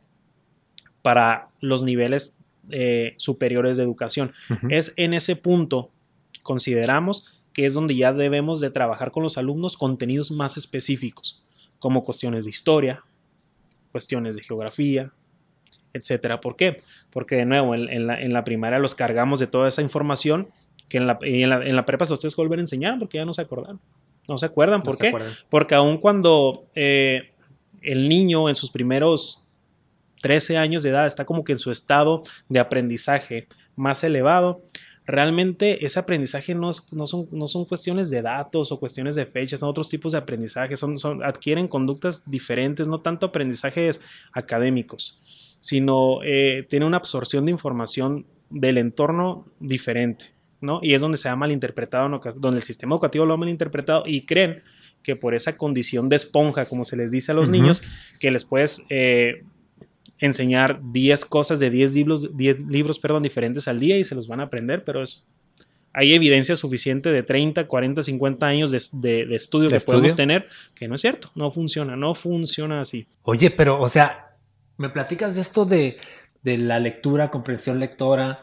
para los niveles eh, superiores de educación. Es en ese punto, consideramos que es donde ya debemos de trabajar con los alumnos contenidos más específicos, como cuestiones de historia, cuestiones de geografía, etcétera. ¿Por qué? Porque de nuevo, en, la, primaria los cargamos de toda esa información que en la, en la, prepa se ustedes volver a enseñar porque ya no se acordan. No se acuerdan. ¿Por qué? Porque aun cuando eh, el niño en sus primeros 13 años de edad está como que en su estado de aprendizaje más elevado, realmente ese aprendizaje no, no, son, no son cuestiones de datos o cuestiones de fechas, son otros tipos de aprendizaje, son, son, adquieren conductas diferentes, no tanto aprendizajes académicos, sino eh, tiene una absorción de información del entorno diferente, ¿no? Y es donde se ha malinterpretado, donde el sistema educativo lo ha malinterpretado y creen que por esa condición de esponja, como se les dice a los niños, que les puedes... Eh, enseñar 10 cosas de 10 libros, 10 libros perdón, diferentes al día y se los van a aprender, pero es, hay evidencia suficiente de 30, 40, 50 años de, de, estudio que podemos tener que no es cierto, no funciona, no funciona así. Oye, pero, o sea, me platicas de esto de, de la lectura, comprensión lectora,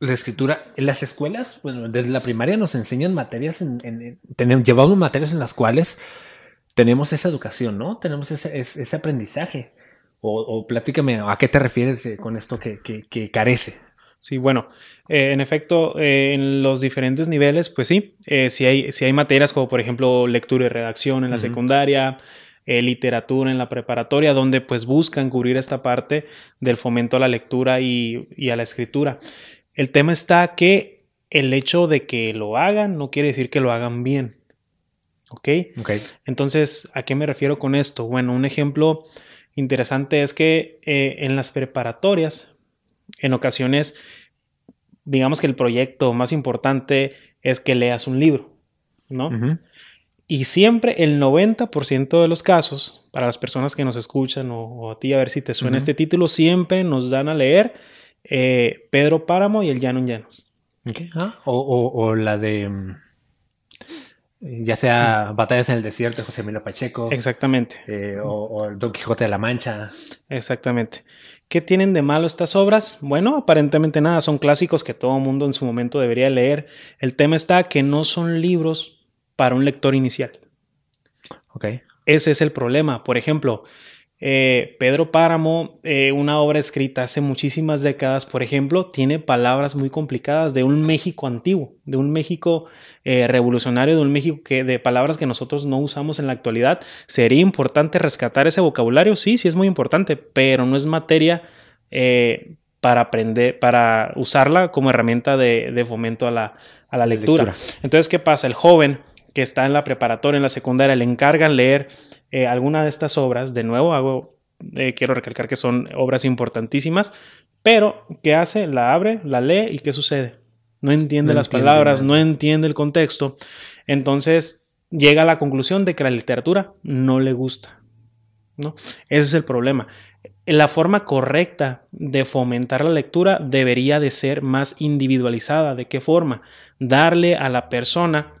la escritura. En las escuelas, bueno, desde la primaria nos enseñan materias, en, tenemos, llevamos materias en las cuales tenemos esa educación, ¿no? Tenemos ese, ese aprendizaje. O, platícame, ¿a qué te refieres eh, con esto que, carece? Sí, bueno, eh, en efecto, eh, en los diferentes niveles, pues sí, si, hay, si hay materias como por ejemplo lectura y redacción en la secundaria, literatura en la preparatoria, donde pues buscan cubrir esta parte del fomento a la lectura y, y a la escritura. El tema está que el hecho de que lo hagan no quiere decir que lo hagan bien. ¿Ok? Ok. Entonces, ¿a qué me refiero con esto? Bueno, un ejemplo interesante es que eh, en las preparatorias, en ocasiones, digamos que el proyecto más importante es que leas un libro, ¿no? Y siempre el 90% de los casos, para las personas que nos escuchan o, a ti, a ver si te suena este título, siempre nos dan a leer eh, Pedro Páramo y el Llano en Llanos. Ah, o, la de... Ya sea Batallas en el Desierto de José Emilio Pacheco. Exactamente. Eh, o, el Don Quijote de la Mancha. Exactamente. ¿Qué tienen de malo estas obras? Bueno, aparentemente nada, son clásicos que todo mundo en su momento debería leer. El tema está que no son libros para un lector inicial. Ok. Ese es el problema. Por ejemplo, eh, Pedro Páramo, eh, una obra escrita hace muchísimas décadas, por ejemplo, tiene palabras muy complicadas de un México antiguo, de un México eh, revolucionario, de un México que de palabras que nosotros no usamos en la actualidad. ¿Sería importante rescatar ese vocabulario? Sí, sí es muy importante, pero no es materia para aprender, para usarla como herramienta de, fomento a la, lectura. Entonces, ¿qué pasa? El joven que está en la preparatoria, en la secundaria, le encargan leer eh, alguna de estas obras, de nuevo hago, eh, quiero recalcar que son obras importantísimas, pero ¿qué hace? La abre, la lee y ¿qué sucede? No entiende las palabras, no entiende el contexto. Entonces llega a la conclusión de que la literatura no le gusta. ¿no? Ese es el problema. La forma correcta de fomentar la lectura debería de ser más individualizada. ¿De qué forma? Darle a la persona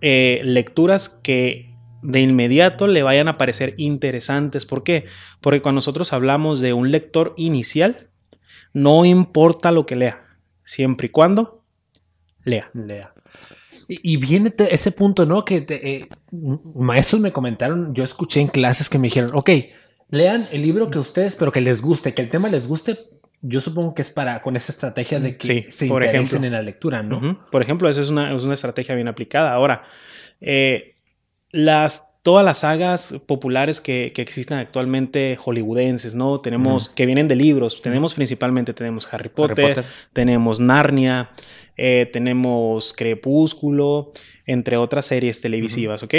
eh, lecturas que de inmediato le vayan a parecer interesantes. ¿Por qué? Porque cuando nosotros hablamos de un lector inicial, no importa lo que lea, siempre y cuando lea. Lea. Y, viene ese punto, ¿no? Que eh, maestros me comentaron, yo escuché en clases que me dijeron, ok, lean el libro que ustedes, pero que les guste, que el tema les guste. Yo supongo que es para con esa estrategia de que se por interesen en la lectura, ¿no? Por ejemplo, esa es una, es una estrategia bien aplicada. Ahora, eh, las todas las sagas populares que, existen actualmente hollywoodenses, ¿no? Tenemos, que vienen de libros, tenemos principalmente, tenemos Harry Potter, tenemos Narnia, eh, tenemos Crepúsculo, entre otras series televisivas, ¿ok?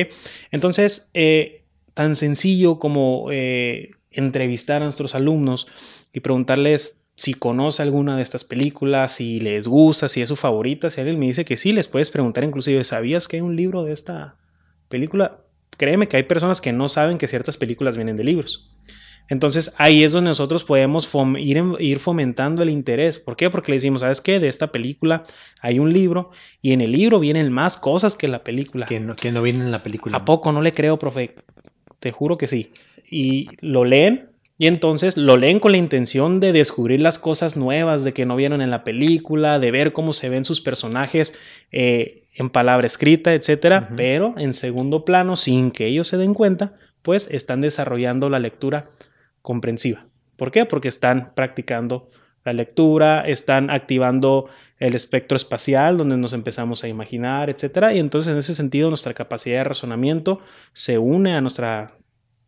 Entonces, eh, tan sencillo como eh, entrevistar a nuestros alumnos y preguntarles si conoce alguna de estas películas, si les gusta, si es su favorita, si alguien me dice que sí, les puedes preguntar inclusive, ¿sabías que hay un libro de esta película, créeme que hay personas que no saben que ciertas películas vienen de libros. Entonces ahí es donde nosotros podemos ir, ir, fomentando el interés. ¿Por qué? Porque le decimos, ¿sabes qué? De esta película hay un libro y en el libro vienen más cosas que la película. Que no, que no vienen en la película. ¿A poco no le creo, profe? Te juro que sí. Y lo leen y entonces lo leen con la intención de descubrir las cosas nuevas de que no vieron en la película, de ver cómo se ven sus personajes eh, en palabra escrita, etcétera, pero en segundo plano, sin que ellos se den cuenta, pues están desarrollando la lectura comprensiva. ¿Por qué? Porque están practicando la lectura, están activando el espectro espacial donde nos empezamos a imaginar, etcétera, y entonces en ese sentido nuestra capacidad de razonamiento se une a nuestra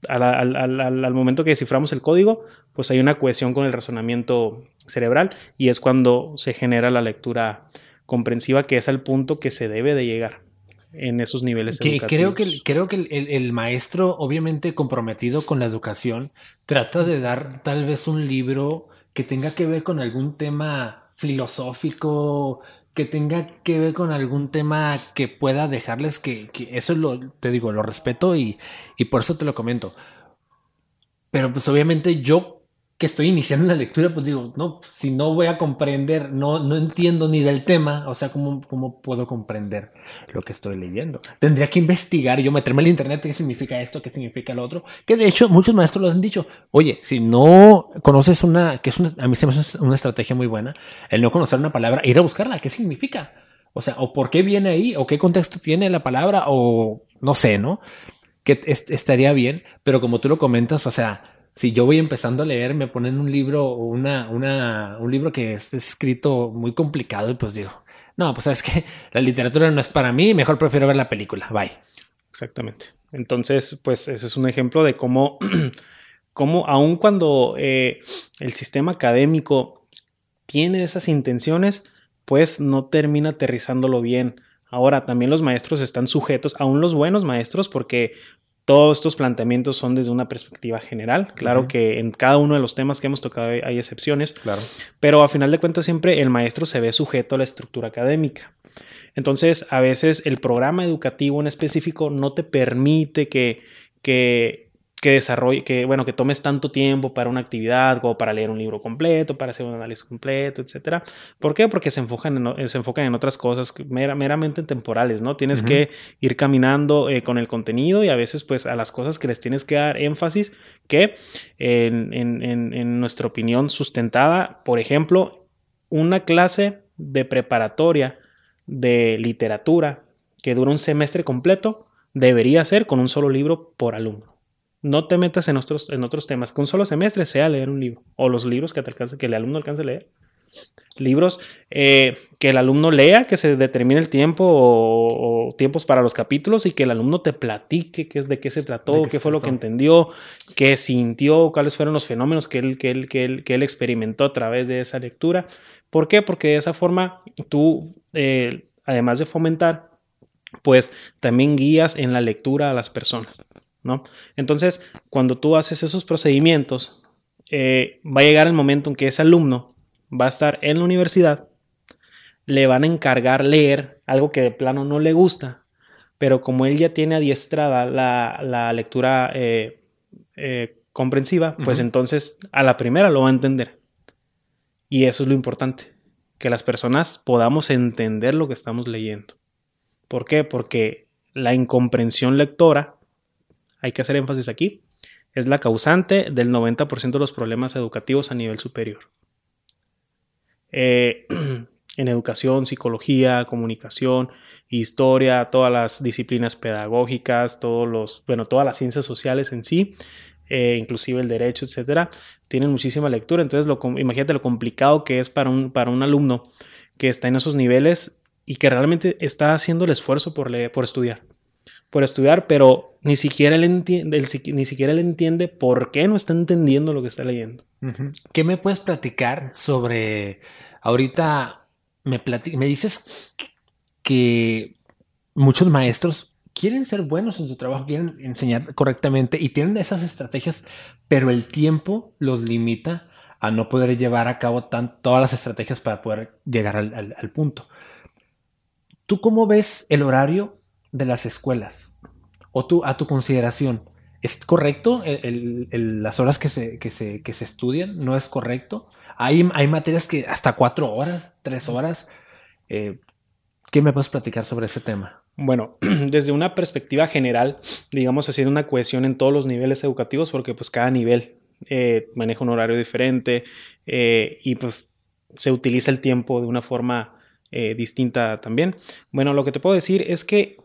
al, momento que desciframos el código, pues hay una cohesión con el razonamiento cerebral y es cuando se genera la lectura comprensiva, que es al punto que se debe de llegar en esos niveles que Creo que, creo que el, el, maestro, obviamente comprometido con la educación, trata de dar tal vez un libro que tenga que ver con algún tema filosófico, que tenga que ver con algún tema que pueda dejarles que, que eso lo, te digo, lo respeto y, y por eso te lo comento. Pero pues obviamente yo que estoy iniciando la lectura, pues digo, no, si no voy a comprender, no, no entiendo ni del tema, o sea, ¿cómo, ¿cómo puedo comprender lo que estoy leyendo? Tendría que investigar, yo meterme al internet, qué significa esto, qué significa lo otro, que de hecho muchos maestros lo han dicho, oye, si no conoces una, que es una, a mí se me hace una estrategia muy buena, el no conocer una palabra, ir a buscarla, ¿qué significa? O sea, o por qué viene ahí, o qué contexto tiene la palabra, o no sé, ¿no? Que estaría bien, pero como tú lo comentas, o sea, si yo voy empezando a leer, me ponen un libro una, una, un libro que es escrito muy complicado y pues digo, no, pues sabes que la literatura no es para mí, mejor prefiero ver la película, bye. Exactamente. Entonces, pues ese es un ejemplo de cómo, cómo aun cuando eh, el sistema académico tiene esas intenciones, pues no termina aterrizándolo bien. Ahora, también los maestros están sujetos, aún los buenos maestros, porque todos estos planteamientos son desde una perspectiva general. Claro que en cada uno de los temas que hemos tocado hay, excepciones, claro. pero a final de cuentas siempre el maestro se ve sujeto a la estructura académica. Entonces, a veces el programa educativo en específico no te permite que, que que desarrolle, que bueno, que tomes tanto tiempo para una actividad como para leer un libro completo, para hacer un análisis completo, etcétera. ¿Por qué? Porque se enfocan en, se enfocan en otras cosas meramente temporales, ¿no? Tienes que ir caminando eh, con el contenido y a veces pues a las cosas que les tienes que dar énfasis que en, en, en nuestra opinión sustentada, por ejemplo, una clase de preparatoria de literatura que dura un semestre completo debería ser con un solo libro por alumno. No te metas en otros, en otros temas. Que un solo semestre sea leer un libro. O los libros que, te alcance, que el alumno alcance a leer. Libros eh, que el alumno lea, que se determine el tiempo o, tiempos para los capítulos y que el alumno te platique qué, de qué se trató, qué, fue lo que entendió, qué sintió, cuáles fueron los fenómenos que él, que, él, que, él, que él experimentó a través de esa lectura. ¿Por qué? Porque de esa forma tú, eh, además de fomentar, pues también guías en la lectura a las personas. Entonces, cuando tú haces esos procedimientos, eh, va a llegar el momento en que ese alumno va a estar en la universidad, le van a encargar leer algo que de plano no le gusta, pero como él ya tiene adiestrada la, lectura eh, eh, comprensiva, pues entonces a la primera lo va a entender. Y eso es lo importante, que las personas podamos entender lo que estamos leyendo. ¿Por qué? Porque la incomprensión lectora hay que hacer énfasis aquí, es la causante del 90% de los problemas educativos a nivel superior. Eh, en educación, psicología, comunicación, historia, todas las disciplinas pedagógicas, todos los, bueno, todas las ciencias sociales en sí, eh, inclusive el derecho, etcétera, tienen muchísima lectura. Entonces, lo, imagínate lo complicado que es para un, para un alumno que está en esos niveles y que realmente está haciendo el esfuerzo por, leer, por estudiar por estudiar, pero ni siquiera él entiende, ni siquiera él entiende por qué no está entendiendo lo que está leyendo. ¿Qué me puedes platicar sobre ahorita me, me dices que muchos maestros quieren ser buenos en su trabajo, quieren enseñar correctamente y tienen esas estrategias, pero el tiempo los limita a no poder llevar a cabo todas las estrategias para poder llegar al punto. ¿Tú cómo ves el horario de las escuelas o tú, a tu consideración, ¿es correcto las horas que se, que, se, que se estudian? ¿No es correcto? Hay, hay materias que hasta cuatro horas, tres horas. Eh, ¿Qué me puedes platicar sobre ese tema? Bueno, desde una perspectiva general, digamos, haciendo una cohesión en todos los niveles educativos, porque pues cada nivel eh, maneja un horario diferente eh, y pues se utiliza el tiempo de una forma distinta también. Bueno, lo que te puedo decir es que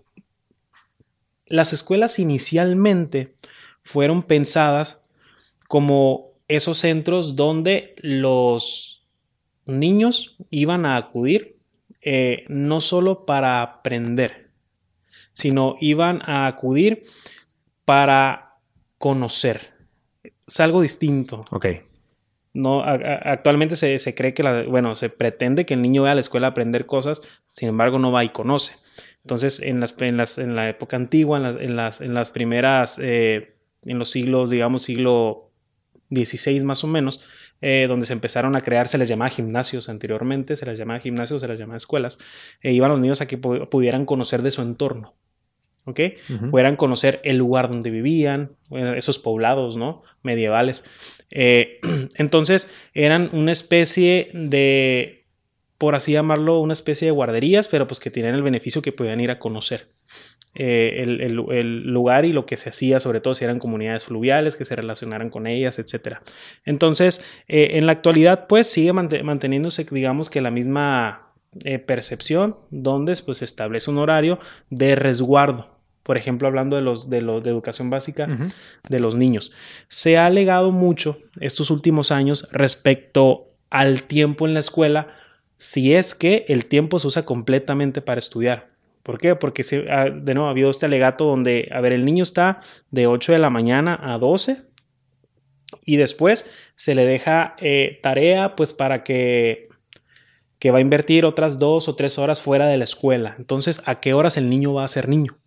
las escuelas inicialmente fueron pensadas como esos centros donde los niños iban a acudir eh, no solo para aprender, sino iban a acudir para conocer. Es algo distinto. Ok. No, actualmente se, cree que, la, bueno, se pretende que el niño vaya a la escuela a aprender cosas, sin embargo no va y conoce. Entonces, en, las, en, la época antigua, en las, en las, primeras, eh, en los siglos, digamos, siglo XVI más o menos, eh, donde se empezaron a crear, se les llamaba gimnasios anteriormente, se les llamaba gimnasios, se les llamaba escuelas, e iban los niños a que pudieran conocer de su entorno. ¿ok? Pudieran conocer el lugar donde vivían, esos poblados, ¿no? Medievales. Eh, entonces, eran una especie de, por así llamarlo, una especie de guarderías, pero pues que tenían el beneficio que podían ir a conocer. Eh, el, lugar y lo que se hacía, sobre todo si eran comunidades fluviales, que se relacionaran con ellas, etc. Entonces, eh, en la actualidad, pues sigue manteniéndose, digamos que la misma eh, percepción donde pues, se establece un horario de resguardo. Por ejemplo, hablando de los de, de educación básica de los niños. Se ha alegado mucho estos últimos años respecto al tiempo en la escuela, si es que el tiempo se usa completamente para estudiar. ¿Por qué? Porque se, de nuevo ha habido este alegato donde, a ver, el niño está de 8 de la mañana a 12 y después se le deja eh, tarea pues para que que va a invertir otras dos o tres horas fuera de la escuela. Entonces, ¿a qué horas el niño va a ser niño?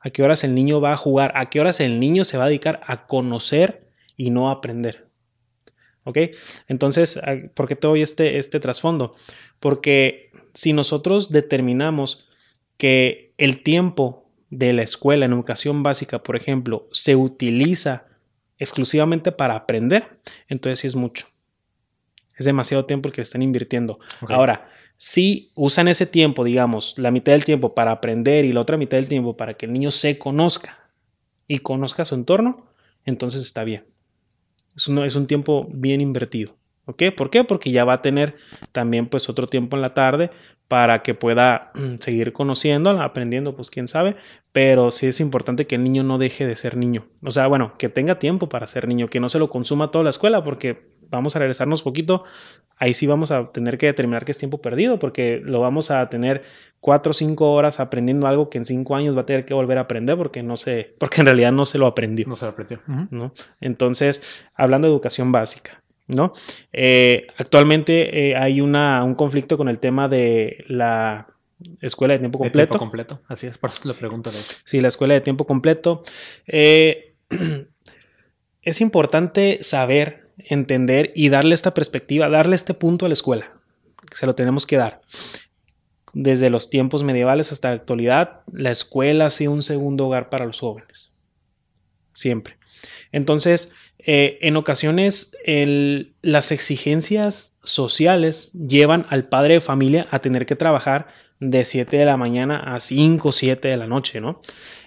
¿A qué horas el niño va a jugar? ¿A qué horas el niño se va a dedicar a conocer y no a aprender? ¿Ok? Entonces, ¿por qué te doy este, este trasfondo? Porque si nosotros determinamos que el tiempo de la escuela en educación básica, por ejemplo, se utiliza exclusivamente para aprender, entonces sí es mucho. Es demasiado tiempo el que están invirtiendo. Ahora, si usan ese tiempo, digamos, la mitad del tiempo para aprender y la otra mitad del tiempo para que el niño se conozca y conozca su entorno, entonces está bien. Es es un tiempo bien invertido. ¿Ok? ¿Por qué? Porque ya va a tener también pues otro tiempo en la tarde para que pueda seguir conociendo, aprendiendo, pues quién sabe, pero sí es importante que el niño no deje de ser niño. O sea, bueno, que tenga tiempo para ser niño, que no se lo consuma toda la escuela, porque vamos a regresarnos poquito, ahí sí vamos a tener que determinar que es tiempo perdido, porque lo vamos a tener cuatro o cinco horas aprendiendo algo que en cinco años va a tener que volver a aprender porque no sé, porque en realidad no se lo aprendió. No se lo aprendió. ¿no? Entonces, hablando de educación básica, ¿no? Eh, actualmente eh, hay una, un conflicto con el tema de la escuela de tiempo completo. De tiempo completo, así es, por eso le pregunto. Sí, la escuela de tiempo completo. Eh, es importante saber entender y darle esta perspectiva, darle este punto a la escuela. Se lo tenemos que dar. Desde los tiempos medievales hasta la actualidad, la escuela ha sido un segundo hogar para los jóvenes. Siempre. Entonces, eh, en ocasiones las exigencias sociales llevan al padre de familia a tener que trabajar de 7 de la mañana a 5 o 7 de la noche, ¿no?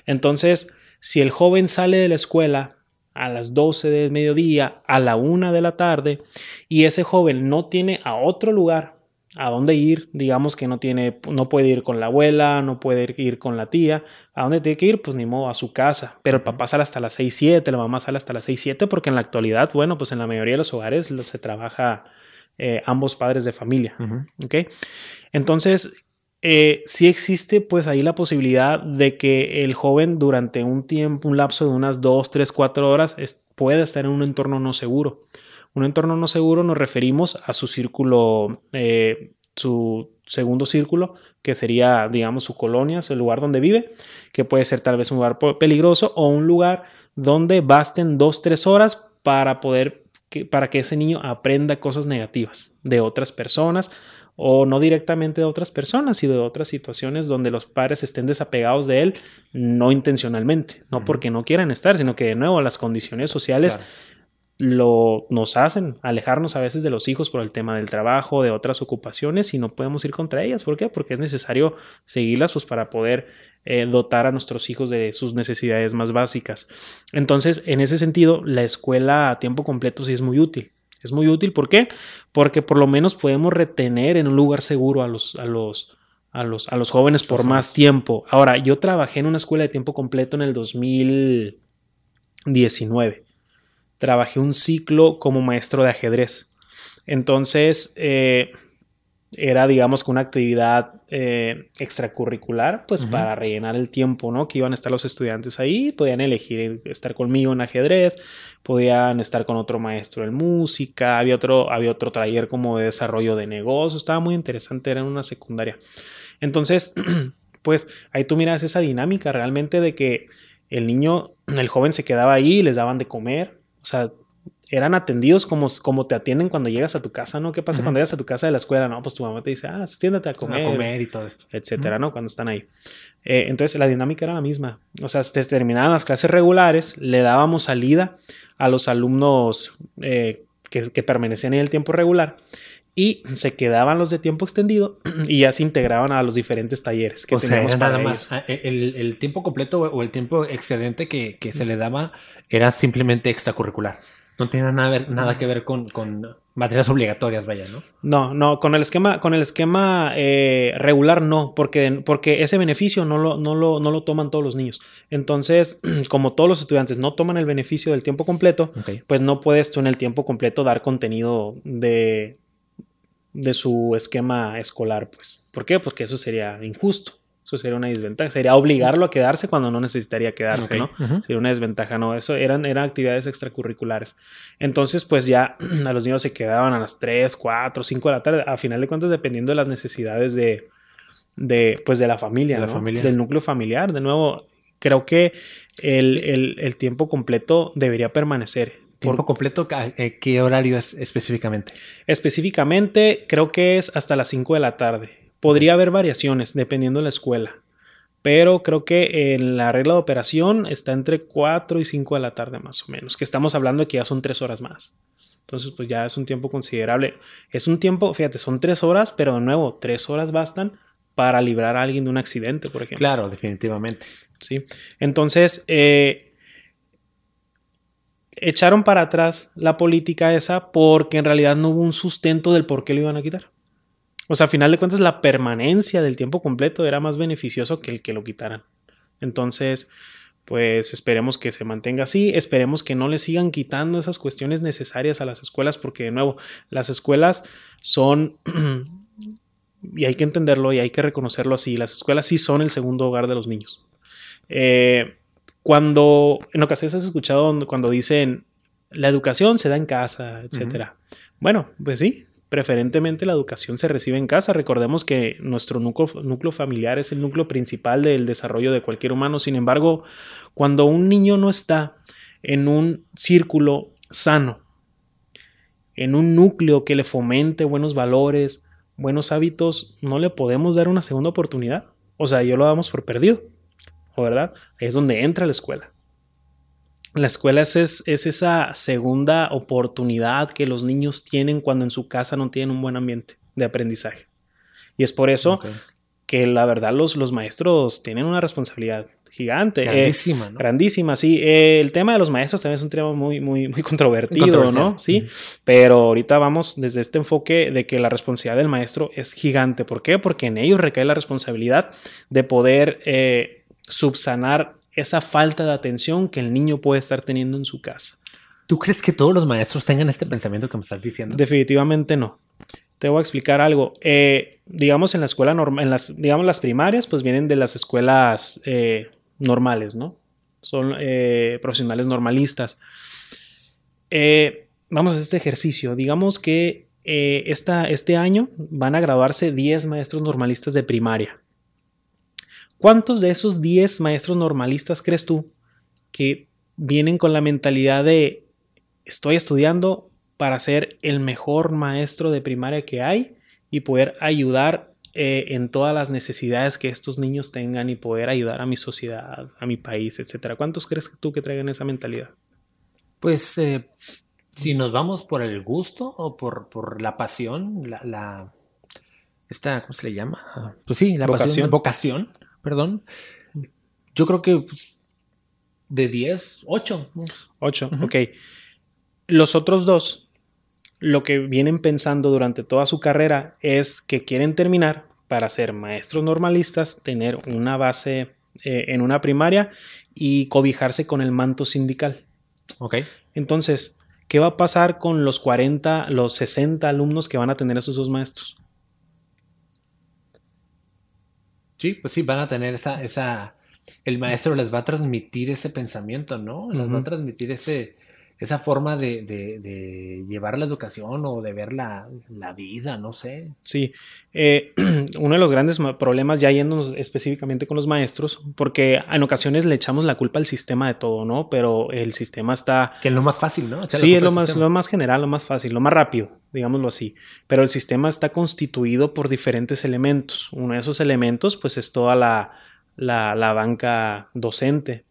Entonces, si el joven sale de la escuela a las 12 del mediodía, a la 1 de la tarde, y ese joven no tiene a otro lugar a dónde ir, digamos que no tiene, no puede ir con la abuela, no puede ir con la tía, ¿a dónde tiene que ir? Pues ni modo, a su casa, pero el papá sale hasta las 6, 7, la mamá sale hasta las 6, 7, porque en la actualidad, bueno, pues en la mayoría de los hogares se trabaja eh, ambos padres de familia, ¿ok? Entonces, eh, sí existe pues ahí la posibilidad de que el joven durante un tiempo, un lapso de unas 2, 3, 4 horas pueda estar en un entorno no seguro. Un entorno no seguro nos referimos a su círculo, eh, su segundo círculo, que sería, digamos, su colonia, su lugar donde vive, que puede ser tal vez un lugar peligroso o un lugar donde basten 2, 3 horas para poder, para que ese niño aprenda cosas negativas de otras personas o no directamente de otras personas, sino de otras situaciones donde los padres estén desapegados de él, no intencionalmente, no porque no quieran estar, sino que de nuevo las condiciones sociales lo, nos hacen alejarnos a veces de los hijos por el tema del trabajo, de otras ocupaciones y no podemos ir contra ellas. ¿Por qué? Porque es necesario seguirlas pues, para poder eh, dotar a nuestros hijos de sus necesidades más básicas. Entonces, en ese sentido, la escuela a tiempo completo sí es muy útil. Es muy útil, ¿por qué? Porque por lo menos podemos retener en un lugar seguro a los, a los, a los, a los jóvenes por más tiempo. Ahora, yo trabajé en una escuela de tiempo completo en el 2019. trabajé un ciclo como maestro de ajedrez. Entonces, eh, era, digamos, una actividad eh, extracurricular, pues para rellenar el tiempo, ¿no? Que iban a estar los estudiantes ahí, podían elegir estar conmigo en ajedrez, podían estar con otro maestro en música, había otro, había otro taller como de desarrollo de negocios, estaba muy interesante, era en una secundaria. Entonces, pues ahí tú miras esa dinámica realmente de que el niño, el joven se quedaba ahí, les daban de comer, o sea, eran atendidos como, como te atienden cuando llegas a tu casa, ¿no? ¿Qué pasa cuando llegas a tu casa de la escuela? No, pues tu mamá te dice, ah, siéntate a comer. A comer y todo esto. Etcétera, ¿no? Cuando están ahí. Eh, entonces la dinámica era la misma. O sea, se terminaban las clases regulares, le dábamos salida a los alumnos eh, que, que, permanecían en el tiempo regular y se quedaban los de tiempo extendido y ya se integraban a los diferentes talleres que o teníamos sea, nada más. Ah, el, el, tiempo completo o el tiempo excedente que, que se le daba era simplemente extracurricular. No tiene nada, nada que ver con, con, materias obligatorias, vaya, ¿no? No, no, con el esquema, con el esquema eh, regular no, porque, porque ese beneficio no lo, no, lo, no lo toman todos los niños. Entonces, como todos los estudiantes no toman el beneficio del tiempo completo, pues no puedes tú en el tiempo completo dar contenido de, de su esquema escolar, pues. ¿Por qué? Porque eso sería injusto. Eso sería una desventaja. Sería obligarlo a quedarse cuando no necesitaría quedarse, ¿no? Sería una desventaja, ¿no? Eso eran, eran actividades extracurriculares. Entonces, pues ya a los niños se quedaban a las 3, 4, 5 de la tarde, a final de cuentas, dependiendo de las necesidades de, de pues, de la familia, la familia. Del núcleo familiar. De nuevo, creo que el, el, tiempo completo debería permanecer. ¿Tiempo completo? Eh, ¿Qué horario es específicamente? Específicamente, creo que es hasta las 5 de la tarde. Podría haber variaciones dependiendo de la escuela, pero creo que en la regla de operación está entre 4 y 5 de la tarde más o menos, que estamos hablando de que ya son 3 horas más. Entonces, pues ya es un tiempo considerable. Es un tiempo, fíjate, son 3 horas, pero de nuevo, 3 horas bastan para librar a alguien de un accidente, por ejemplo. Claro, definitivamente. Sí. Entonces, eh, echaron para atrás la política esa porque en realidad no hubo un sustento del por qué lo iban a quitar. O sea, a final de cuentas, la permanencia del tiempo completo era más beneficioso que el que lo quitaran. Entonces, pues esperemos que se mantenga así, esperemos que no le sigan quitando esas cuestiones necesarias a las escuelas, porque de nuevo, las escuelas son, y hay que entenderlo y hay que reconocerlo así, las escuelas sí son el segundo hogar de los niños. Eh, cuando en ocasiones has escuchado cuando dicen la educación se da en casa, etcétera. Bueno, pues sí, preferentemente la educación se recibe en casa. Recordemos que nuestro núcleo, familiar es el núcleo principal del desarrollo de cualquier humano. Sin embargo, cuando un niño no está en un círculo sano, en un núcleo que le fomente buenos valores, buenos hábitos, no le podemos dar una segunda oportunidad. O sea, yo lo damos por perdido, ¿verdad? Ahí es donde entra la escuela. La escuela es, es, esa segunda oportunidad que los niños tienen cuando en su casa no tienen un buen ambiente de aprendizaje. Y es por eso que la verdad los, los maestros tienen una responsabilidad gigante. Eh, grandísima, ¿no? Grandísima, sí. Eh, el tema de los maestros también es un tema muy, muy, muy controvertido, ¿no? Sí. Pero ahorita vamos desde este enfoque de que la responsabilidad del maestro es gigante. ¿Por qué? Porque en ellos recae la responsabilidad de poder eh, subsanar esa falta de atención que el niño puede estar teniendo en su casa. ¿Tú crees que todos los maestros tengan este pensamiento que me estás diciendo? Definitivamente no. Te voy a explicar algo. Eh, digamos en la escuela normal, en las, digamos las primarias, pues vienen de las escuelas eh, normales, ¿no? Son eh, profesionales normalistas. vamos a hacer este ejercicio. Digamos que esta, este año van a graduarse 10 maestros normalistas de primaria. ¿Cuántos de esos 10 maestros normalistas crees tú que vienen con la mentalidad de estoy estudiando para ser el mejor maestro de primaria que hay y poder ayudar eh, en todas las necesidades que estos niños tengan y poder ayudar a mi sociedad, a mi país, etcétera? ¿Cuántos crees tú que traigan esa mentalidad? Pues eh, si nos vamos por el gusto o por, la pasión, la, esta, ¿cómo se le llama? Pues sí, la pasión, vocación perdón. Yo creo que pues, de 10, 8. 8, ok. Los otros dos, lo que vienen pensando durante toda su carrera es que quieren terminar para ser maestros normalistas, tener una base eh, en una primaria y cobijarse con el manto sindical. Ok. Entonces, ¿qué va a pasar con los 40, los 60 alumnos que van a tener esos dos maestros? Sí, pues sí, van a tener esa, esa, el maestro les va a transmitir ese pensamiento, ¿no? Les va a transmitir ese, esa forma de, llevar la educación o de ver la, vida, no sé. Sí, eh, uno de los grandes problemas, ya yéndonos específicamente con los maestros, porque en ocasiones le echamos la culpa al sistema de todo, ¿no? Pero el sistema está... Que es lo más fácil, ¿no? sí, es lo más, lo más general, lo más fácil, lo más rápido, digámoslo así. Pero el sistema está constituido por diferentes elementos. Uno de esos elementos, pues, es toda la, la, banca docente.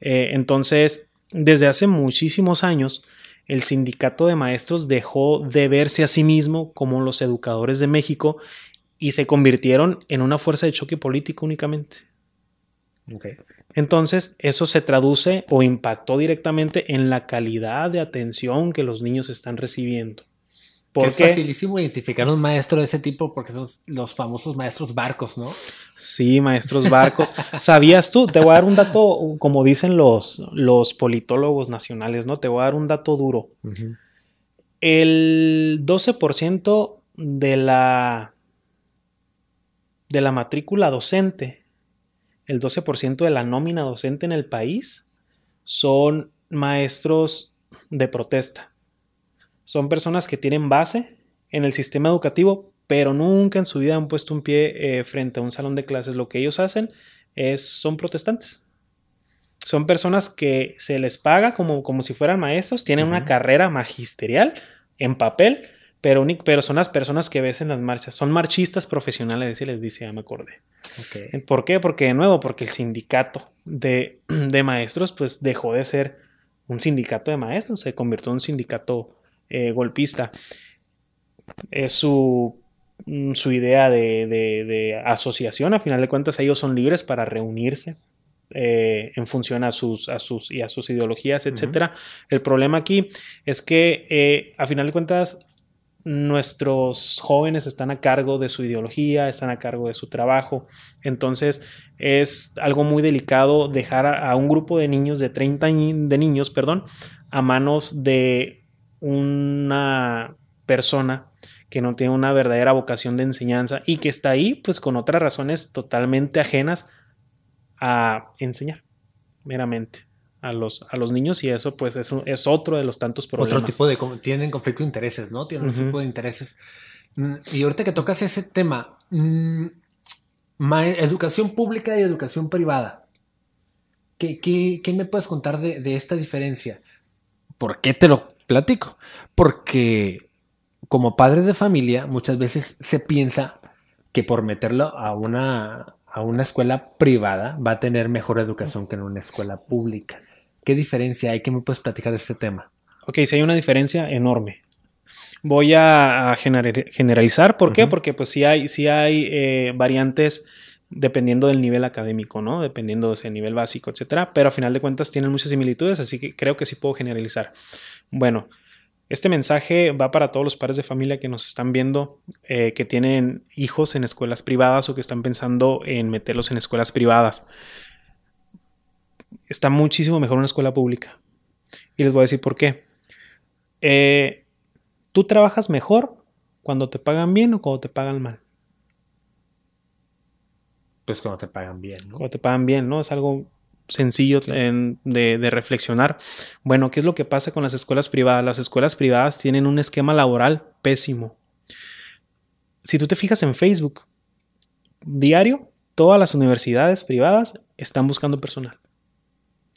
Eh, entonces, desde hace muchísimos años, el sindicato de maestros dejó de verse a sí mismo como los educadores de México y se convirtieron en una fuerza de choque político únicamente. Entonces, eso se traduce o impactó directamente en la calidad de atención que los niños están recibiendo. Es facilísimo identificar un maestro de ese tipo porque son los famosos maestros barcos, ¿no? Sí, maestros barcos. ¿Sabías tú? Te voy a dar un dato, como dicen los, los politólogos nacionales, ¿no? Te voy a dar un dato duro. El 12% de la, de la matrícula docente, el 12% de la nómina docente en el país son maestros de protesta. Son personas que tienen base en el sistema educativo, pero nunca en su vida han puesto un pie eh, frente a un salón de clases. Lo que ellos hacen es, son protestantes. Son personas que se les paga como, como si fueran maestros, tienen una carrera magisterial en papel, pero, pero son las personas que ves en las marchas. Son marchistas profesionales, así les dice, ya me acordé. ¿Por qué? Porque de nuevo, porque el sindicato de, de maestros pues dejó de ser un sindicato de maestros, se convirtió en un sindicato eh, golpista. Es su, mm, su idea de, asociación. A final de cuentas, ellos son libres para reunirse eh, en función a sus, a sus, y a sus ideologías, etc. El problema aquí es que, eh, a final de cuentas, nuestros jóvenes están a cargo de su ideología, están a cargo de su trabajo. Entonces es algo muy delicado dejar a, a un grupo de niños, de 30 de niños, perdón, a manos de una persona que no tiene una verdadera vocación de enseñanza y que está ahí pues con otras razones totalmente ajenas a enseñar meramente a los, a los niños y eso pues es, es otro de los tantos problemas. Otro tipo de... tienen conflicto de intereses, ¿no? Tienen otro tipo de intereses. Mm, y ahorita que tocas ese tema, mm, educación pública y educación privada, ¿qué, qué, me puedes contar de, de esta diferencia? ¿Por qué te lo platico. Porque como padres de familia muchas veces se piensa que por meterlo a una, a una escuela privada va a tener mejor educación que en una escuela pública. ¿Qué diferencia hay? ¿Qué me puedes platicar de este tema? Ok, sí hay una diferencia enorme. Voy a generalizar. ¿Por qué? Porque pues sí hay, sí hay eh, variantes dependiendo del nivel académico, ¿no? Dependiendo de ese nivel básico, etcétera. Pero a final de cuentas tienen muchas similitudes, así que creo que sí puedo generalizar. Bueno, este mensaje va para todos los padres de familia que nos están viendo, eh, que tienen hijos en escuelas privadas o que están pensando en meterlos en escuelas privadas. Está muchísimo mejor una escuela pública. Y les voy a decir por qué. Eh, tú trabajas mejor cuando te pagan bien o cuando te pagan mal. Pues cuando te pagan bien, ¿no? Cuando te pagan bien, ¿no? Es algo sencillo de, reflexionar. Bueno, ¿qué es lo que pasa con las escuelas privadas? Las escuelas privadas tienen un esquema laboral pésimo. Si tú te fijas en Facebook, diario, todas las universidades privadas están buscando personal.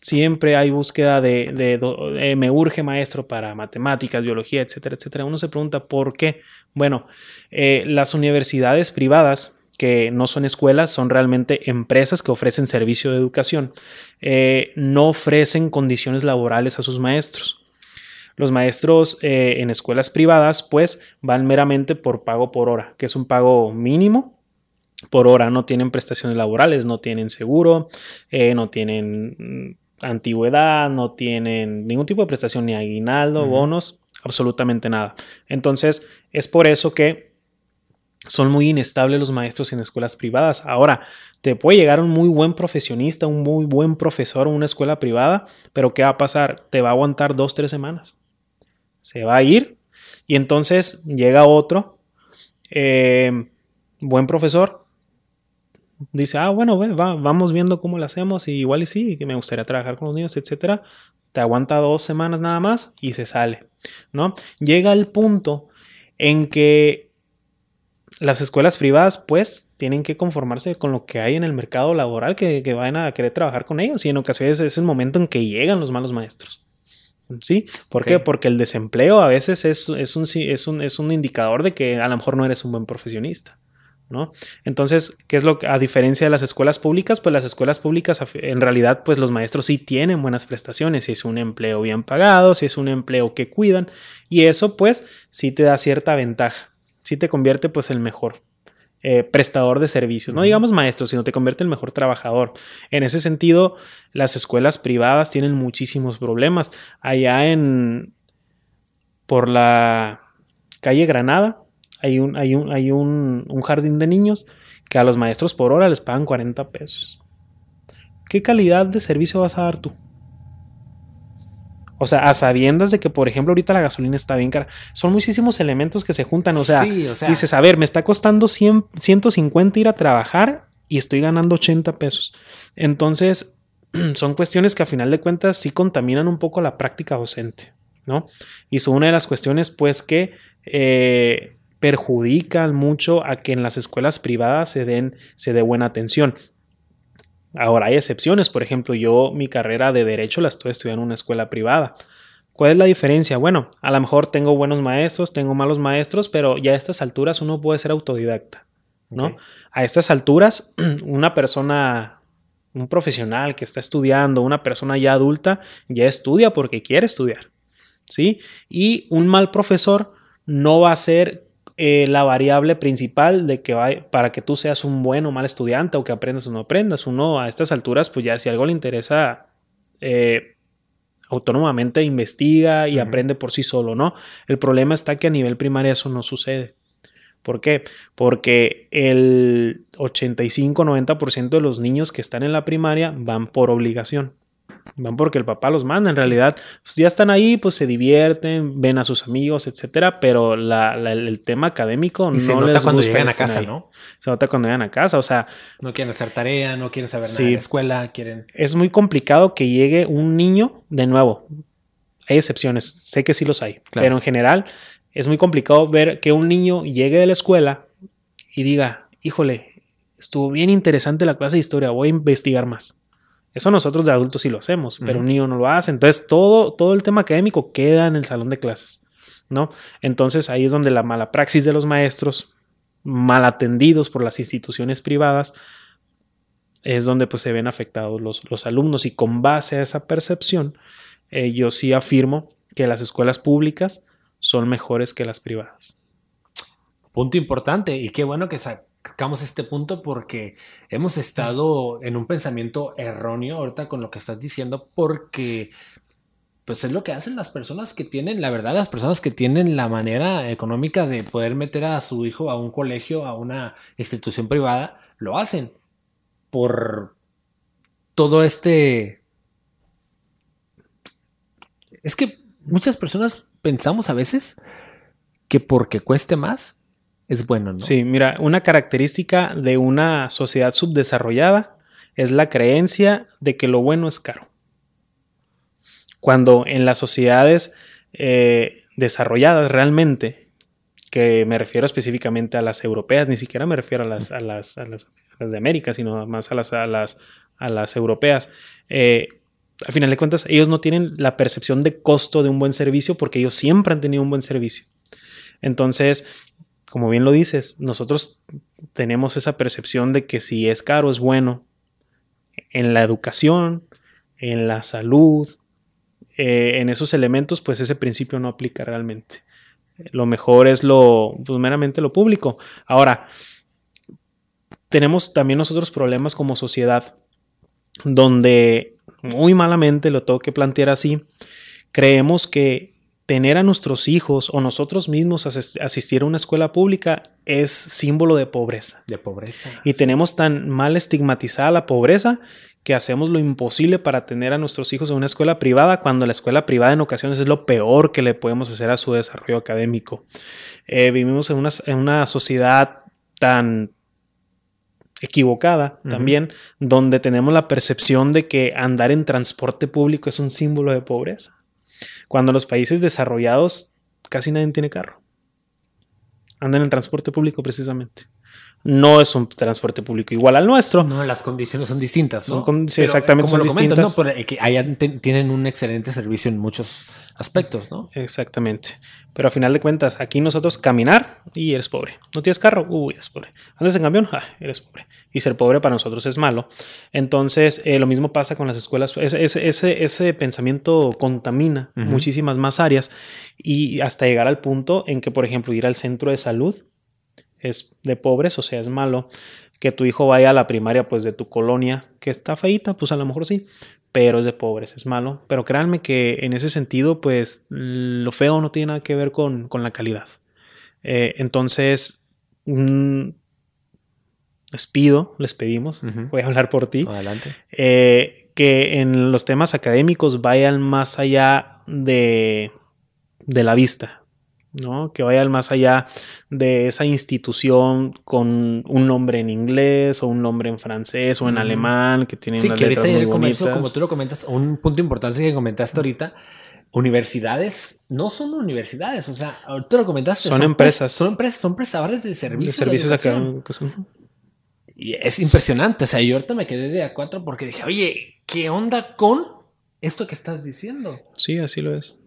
Siempre hay búsqueda de, me urge maestro para matemáticas, biología, etcétera, etcétera. Uno se pregunta por qué. Bueno, eh, las universidades privadas que no son escuelas, son realmente empresas que ofrecen servicio de educación, eh, no ofrecen condiciones laborales a sus maestros. Los maestros eh, en escuelas privadas pues van meramente por pago por hora, que es un pago mínimo por hora, no tienen prestaciones laborales, no tienen seguro, eh, no tienen mm, antigüedad, no tienen ningún tipo de prestación, ni aguinaldo, bonos, absolutamente nada. Entonces es por eso que son muy inestables los maestros en escuelas privadas. Ahora, te puede llegar un muy buen profesionista, un muy buen profesor en una escuela privada, pero ¿qué va a pasar? Te va a aguantar dos, tres semanas. Se va a ir y entonces llega otro, eh, buen profesor, dice, ah, bueno, vamos viendo cómo lo hacemos y igual y sí, que me gustaría trabajar con los niños, etcétera. Te aguanta dos semanas nada más y se sale, ¿no? Llega el punto en que las escuelas privadas, pues, tienen que conformarse con lo que hay en el mercado laboral que, que vayan a querer trabajar con ellos y en ocasiones es el momento en que llegan los malos maestros. ¿Sí? ¿Por qué? Porque el desempleo a veces es, es, un, es, un, es un indicador de que a lo mejor no eres un buen profesionista. ¿no? Entonces, ¿qué es lo que, a diferencia de las escuelas públicas? Pues las escuelas públicas, en realidad, pues los maestros sí tienen buenas prestaciones, si es un empleo bien pagado, si es un empleo que cuidan, y eso, pues, sí te da cierta ventaja, sí te convierte, pues, el mejor. Eh, prestador de servicios, no digamos maestro, sino te convierte en el mejor trabajador. En ese sentido, las escuelas privadas tienen muchísimos problemas. Allá en por la calle Granada, hay un, hay un, hay un, jardín de niños que a los maestros por hora les pagan 40 pesos. ¿Qué calidad de servicio vas a dar tú? O sea, a sabiendas de que, por ejemplo, ahorita la gasolina está bien cara. Son muchísimos elementos que se juntan. O sea, dices, a ver, me está costando 100, 150 ir a trabajar y estoy ganando 80 pesos. Entonces, son cuestiones que a final de cuentas sí contaminan un poco la práctica docente, ¿no? Y son una de las cuestiones, pues, que eh, perjudican mucho a que en las escuelas privadas se den se dé buena atención. Ahora hay excepciones, por ejemplo, yo mi carrera de derecho la estoy estudiando en una escuela privada. ¿Cuál es la diferencia? Bueno, a lo mejor tengo buenos maestros, tengo malos maestros, pero ya a estas alturas uno puede ser autodidacta, ¿no? A estas alturas una persona un profesional que está estudiando, una persona ya adulta, ya estudia porque quiere estudiar, ¿sí? Y un mal profesor no va a ser eh, la variable principal de que va, para que tú seas un buen o mal estudiante o que aprendas o no aprendas. Uno a estas alturas, pues ya si algo le interesa, eh, autónomamente investiga y aprende por sí solo, ¿no? El problema está que a nivel primario eso no sucede. ¿Por qué? Porque el 85-90% de los niños que están en la primaria van por obligación. Van porque el papá los manda. En realidad, pues ya están ahí, pues se divierten, ven a sus amigos, etcétera. Pero el tema académico no se nota cuando llegan a casa, ¿no? Se nota cuando llegan a casa. O sea. No quieren hacer tarea, no quieren saber nada de la escuela, quieren. Es muy complicado que llegue un niño de nuevo. Hay excepciones, sé que sí los hay. Pero en general, es muy complicado ver que un niño llegue de la escuela y diga, híjole, estuvo bien interesante la clase de historia, voy a investigar más. Eso nosotros de adultos sí lo hacemos, pero un niño no lo hace. Entonces todo, todo el tema académico queda en el salón de clases, ¿no? Entonces ahí es donde la mala praxis de los maestros, mal atendidos por las instituciones privadas, es donde pues se ven afectados los, los alumnos y con base a esa percepción, eh, yo sí afirmo que las escuelas públicas son mejores que las privadas. Punto importante y qué bueno que, sacamos este punto porque hemos estado en un pensamiento erróneo ahorita con lo que estás diciendo porque pues es lo que hacen las personas que tienen, la verdad, las personas que tienen la manera económica de poder meter a su hijo a un colegio, a una institución privada, lo hacen por todo este... Es que muchas personas pensamos a veces que porque cueste más, es bueno, ¿no? Sí, mira, una característica de una sociedad subdesarrollada es la creencia de que lo bueno es caro. Cuando en las sociedades eh, desarrolladas realmente, que me refiero específicamente a las europeas, ni siquiera me refiero a las, a de América, sino más a las, a a las europeas, eh, al final de cuentas, ellos no tienen la percepción de costo de un buen servicio porque ellos siempre han tenido un buen servicio. Entonces, como bien lo dices, nosotros tenemos esa percepción de que si es caro es bueno en la educación, en la salud, eh, en esos elementos, pues ese principio no aplica realmente. Lo mejor es lo, pues meramente lo público. Ahora, tenemos también nosotros problemas como sociedad, donde muy malamente lo tengo que plantear así, creemos que tener a nuestros hijos o nosotros mismos asistir a una escuela pública es símbolo de pobreza. De pobreza. Y tenemos tan mal estigmatizada la pobreza que hacemos lo imposible para tener a nuestros hijos en una escuela privada cuando la escuela privada en ocasiones es lo peor que le podemos hacer a su desarrollo académico. Eh, vivimos en una, en una sociedad tan equivocada también, donde tenemos la percepción de que andar en transporte público es un símbolo de pobreza. Cuando en los países desarrollados casi nadie tiene carro. Andan en transporte público precisamente no es un transporte público igual al nuestro. No, las condiciones son distintas. ¿no? sí, exactamente. Como son distintas. ¿no? que allá tienen un excelente servicio en muchos aspectos, ¿no? Exactamente. Pero a final de cuentas, aquí nosotros caminar y eres pobre. No tienes carro, uy, eres pobre. Andas en camión, ah, eres pobre. Y ser pobre para nosotros es malo. Entonces, eh, lo mismo pasa con las escuelas. Ese, ese, ese pensamiento contamina muchísimas más áreas y hasta llegar al punto en que, por ejemplo, ir al centro de salud es de pobres, o sea, es malo. Que tu hijo vaya a la primaria, pues de tu colonia, que está feita, pues a lo mejor sí, pero es de pobres, es malo. Pero créanme que en ese sentido, pues lo feo no tiene nada que ver con, la calidad. Eh, entonces, mm, les pido, les pedimos, voy a hablar por ti, Adelante. Eh, que en los temas académicos vayan más allá de, de la vista, ¿no? Que vayan más allá de esa institución con un nombre en inglés o un nombre en francés o en alemán que tienen sí, que ahorita ya como tú lo comentas, un punto importante que comentaste ahorita, universidades no son universidades, o sea, ahorita lo comentaste. Son, empresas. Son empresas, son prestadores de servicios. De servicios académicos. Y es impresionante, o sea, yo ahorita me quedé de A4 porque dije, oye, ¿qué onda con esto que estás diciendo? Sí, así lo es.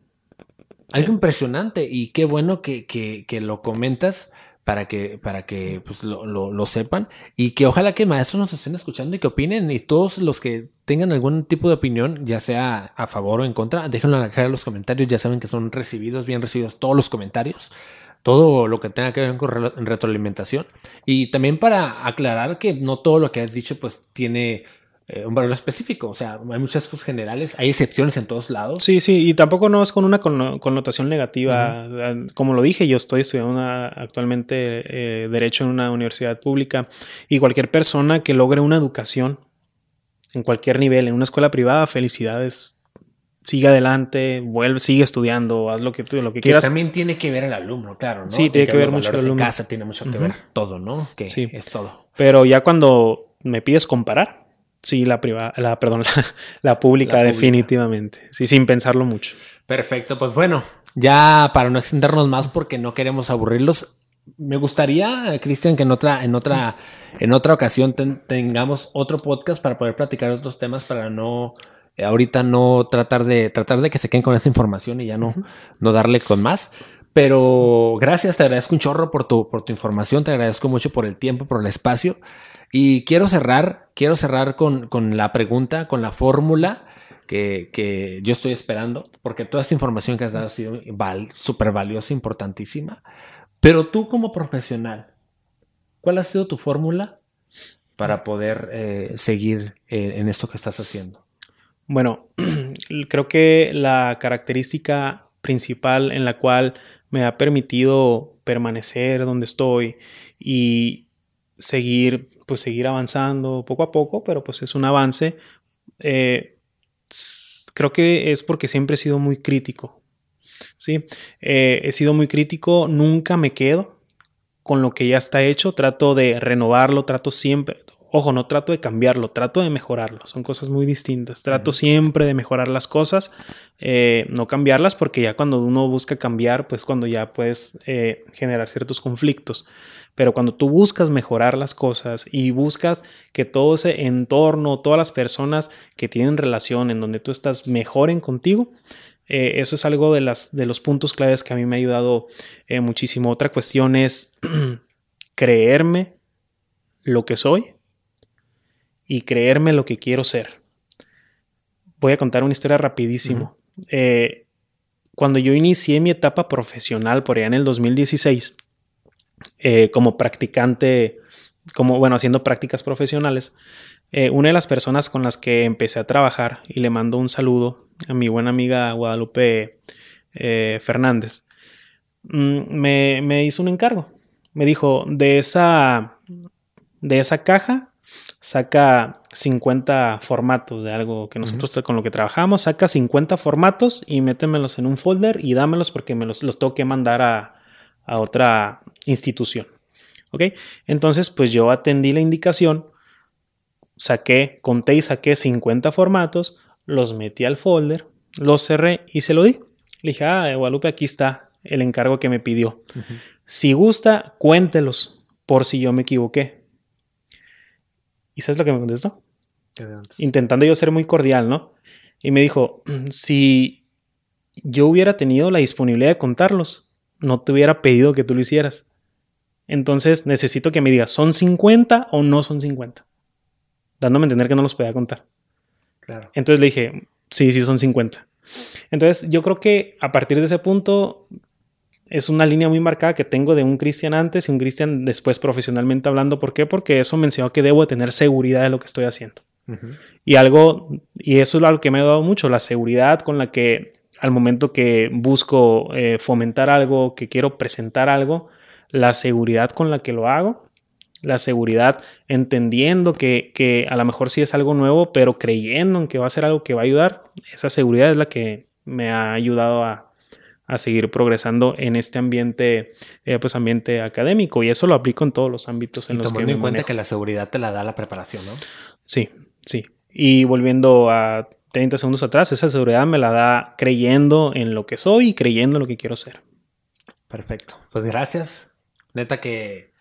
Algo impresionante y qué bueno que, que, que, lo comentas para que, para que pues, lo, lo, lo, sepan y que ojalá que maestros nos estén escuchando y que opinen y todos los que tengan algún tipo de opinión, ya sea a favor o en contra, déjenlo en caja de los comentarios, ya saben que son recibidos, bien recibidos todos los comentarios, todo lo que tenga que ver con retroalimentación. Y también para aclarar que no todo lo que has dicho pues tiene eh, un valor específico. O sea, hay muchas cosas generales, hay excepciones en todos lados. Sí, sí, y tampoco no es con una connotación negativa. Como lo dije, yo estoy estudiando actualmente eh, Derecho en una universidad pública y cualquier persona que logre una educación en cualquier nivel, en una escuela privada, felicidades. Sigue adelante, vuelve, sigue estudiando, haz lo que tú, lo que, quieras. También tiene que ver el alumno, claro, ¿no? Sí, tiene, que, ver mucho el alumno. casa tiene mucho que ver todo, ¿no? Que sí. es todo. Pero ya cuando me pides comparar, Sí, la privada, la, perdón, la, pública, definitivamente. Sí, sin pensarlo mucho. Perfecto, pues bueno, ya para no extendernos más porque no queremos aburrirlos, me gustaría, Cristian, que en otra, en otra, en otra ocasión tengamos otro podcast para poder platicar otros temas para no eh, ahorita no tratar de tratar de que se queden con esta información y ya no, no darle con más. Pero gracias, te agradezco un chorro por tu, por tu información, te agradezco mucho por el tiempo, por el espacio. Y quiero cerrar, quiero cerrar con, con la pregunta, con la fórmula que, que, yo estoy esperando, porque toda esta información que has dado ha sido súper valiosa, importantísima. Pero tú como profesional, ¿cuál ha sido tu fórmula para poder eh, seguir eh, en esto que estás haciendo? Bueno, creo que la característica principal en la cual me ha permitido permanecer donde estoy y seguir pues seguir avanzando poco a poco, pero pues es un avance. Eh, creo que es porque siempre he sido muy crítico. ¿sí? Eh, he sido muy crítico, nunca me quedo con lo que ya está hecho, trato de renovarlo, trato siempre, ojo, no trato de cambiarlo, trato de mejorarlo, son cosas muy distintas, trato siempre de mejorar las cosas, eh, no cambiarlas porque ya cuando uno busca cambiar, pues cuando ya puedes generar ciertos conflictos. Pero cuando tú buscas mejorar las cosas y buscas que todo ese entorno, todas las personas que tienen relación en donde tú estás mejoren contigo, eh, eso es algo de, las, de los puntos claves que a mí me ha ayudado eh, muchísimo. Otra cuestión es creerme lo que soy y creerme lo que quiero ser. Voy a contar una historia rapidísimo. Eh, cuando yo inicié mi etapa profesional por allá en el 2016, eh, como practicante, como bueno, haciendo prácticas profesionales, eh, una de las personas con las que empecé a trabajar y le mando un saludo a mi buena amiga Guadalupe eh, Fernández, mm, me, me hizo un encargo. Me dijo, de esa, de esa caja, saca 50 formatos de algo que nosotros con lo que trabajamos, saca 50 formatos y métemelos en un folder y dámelos porque me los, los tengo que mandar a, a otra institución. ¿Ok? Entonces, pues yo atendí la indicación, saqué, conté y saqué 50 formatos, los metí al folder, los cerré y se lo di. Le dije, ah, Guadalupe, aquí está el encargo que me pidió. Si gusta, cuéntelos por si yo me equivoqué. ¿Y sabes lo que me contestó? Intentando yo ser muy cordial, ¿no? Y me dijo, si yo hubiera tenido la disponibilidad de contarlos, no te hubiera pedido que tú lo hicieras. Entonces necesito que me digas, ¿son 50 o no son 50? Dándome a entender que no los podía contar. Claro. Entonces le dije, sí, sí son 50. Entonces yo creo que a partir de ese punto es una línea muy marcada que tengo de un Cristian antes y un Cristian después profesionalmente hablando. ¿Por qué? Porque eso me enseñó que debo tener seguridad de lo que estoy haciendo. Y algo, y eso es algo que me ha dado mucho, la seguridad con la que al momento que busco eh, fomentar algo, que quiero presentar algo, la seguridad con la que lo hago, la seguridad entendiendo que, que, a lo mejor sí es algo nuevo, pero creyendo en que va a ser algo que va a ayudar, esa seguridad es la que me ha ayudado a, a seguir progresando en este ambiente, eh, pues ambiente académico y eso lo aplico en todos los ámbitos en y los que me en cuenta que la seguridad te la da la preparación, ¿no? Sí, sí. Y volviendo a 30 segundos atrás, esa seguridad me la da creyendo en lo que soy y creyendo en lo que quiero ser. Perfecto. Pues gracias. Neta que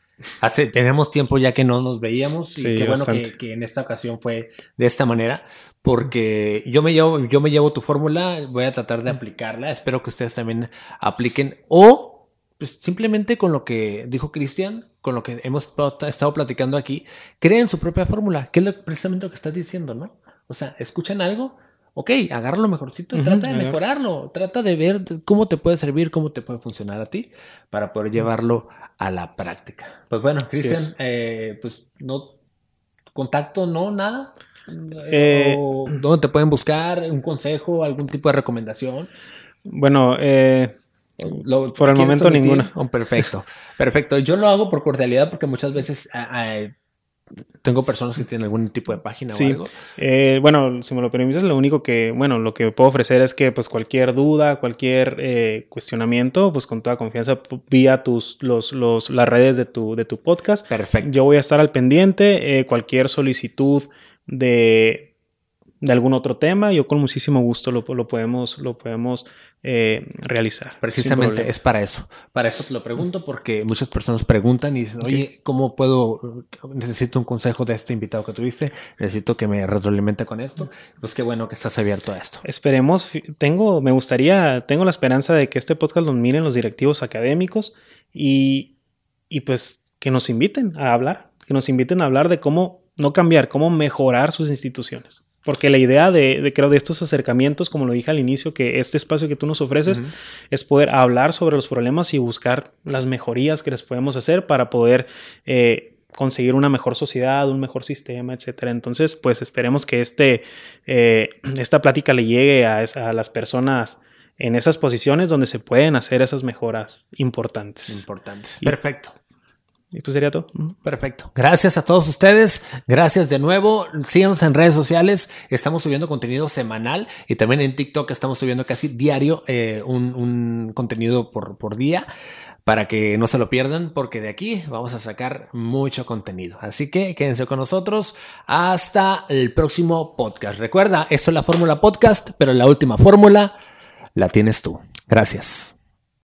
hace, tenemos tiempo ya que no nos veíamos y qué bueno que, que, en esta ocasión fue de esta manera porque yo me llevo, yo me llevo tu fórmula, voy a tratar de aplicarla, espero que ustedes también apliquen o pues, simplemente con lo que dijo Cristian, con lo que hemos estado platicando aquí, creen su propia fórmula, que es lo, precisamente lo que estás diciendo, ¿no? O sea, escuchan algo, ok, agarra lo mejorcito y trata de mejorarlo, trata de ver cómo te puede servir, cómo te puede funcionar a ti para poder llevarlo a la práctica. Pues bueno, Cristian, eh, pues no, contacto, no, nada. Eh, ¿Dónde te pueden buscar? ¿Un consejo? ¿Algún tipo de recomendación? Bueno, eh, lo, por el momento ninguna. Oh, perfecto, perfecto. Yo lo hago por cordialidad porque muchas veces tengo personas que tienen algún tipo de página sí. o algo. Eh, bueno, si me lo permites, lo único que, bueno, lo que puedo ofrecer es que, pues, cualquier duda, cualquier eh, cuestionamiento, pues, con toda confianza, vía tus, los, los, las redes de tu, de tu podcast. Perfecto. Yo voy a estar al pendiente. Eh, cualquier solicitud de de algún otro tema, yo con muchísimo gusto lo, lo podemos, lo podemos eh, realizar. Precisamente es para eso. Para eso te lo pregunto porque muchas personas preguntan y dicen, oye, ¿cómo puedo? Necesito un consejo de este invitado que tuviste, necesito que me retroalimente con esto. Pues qué bueno que estás abierto a esto. Esperemos, tengo, me gustaría, tengo la esperanza de que este podcast lo miren los directivos académicos y, y pues que nos inviten a hablar, que nos inviten a hablar de cómo no cambiar, cómo mejorar sus instituciones. Porque la idea de, de, creo, de estos acercamientos, como lo dije al inicio, que este espacio que tú nos ofreces uh -huh. es poder hablar sobre los problemas y buscar las mejorías que les podemos hacer para poder eh, conseguir una mejor sociedad, un mejor sistema, etcétera. Entonces, pues esperemos que este, eh, esta plática le llegue a, esa, a las personas en esas posiciones donde se pueden hacer esas mejoras importantes. Importantes. Y, Perfecto. Y pues sería todo. Perfecto. Gracias a todos ustedes. Gracias de nuevo. Síganos en redes sociales. Estamos subiendo contenido semanal y también en TikTok estamos subiendo casi diario eh, un, un, contenido por, por día para que no se lo pierdan porque de aquí vamos a sacar mucho contenido. Así que quédense con nosotros hasta el próximo podcast. Recuerda, esto es la fórmula podcast, pero la última fórmula la tienes tú. Gracias.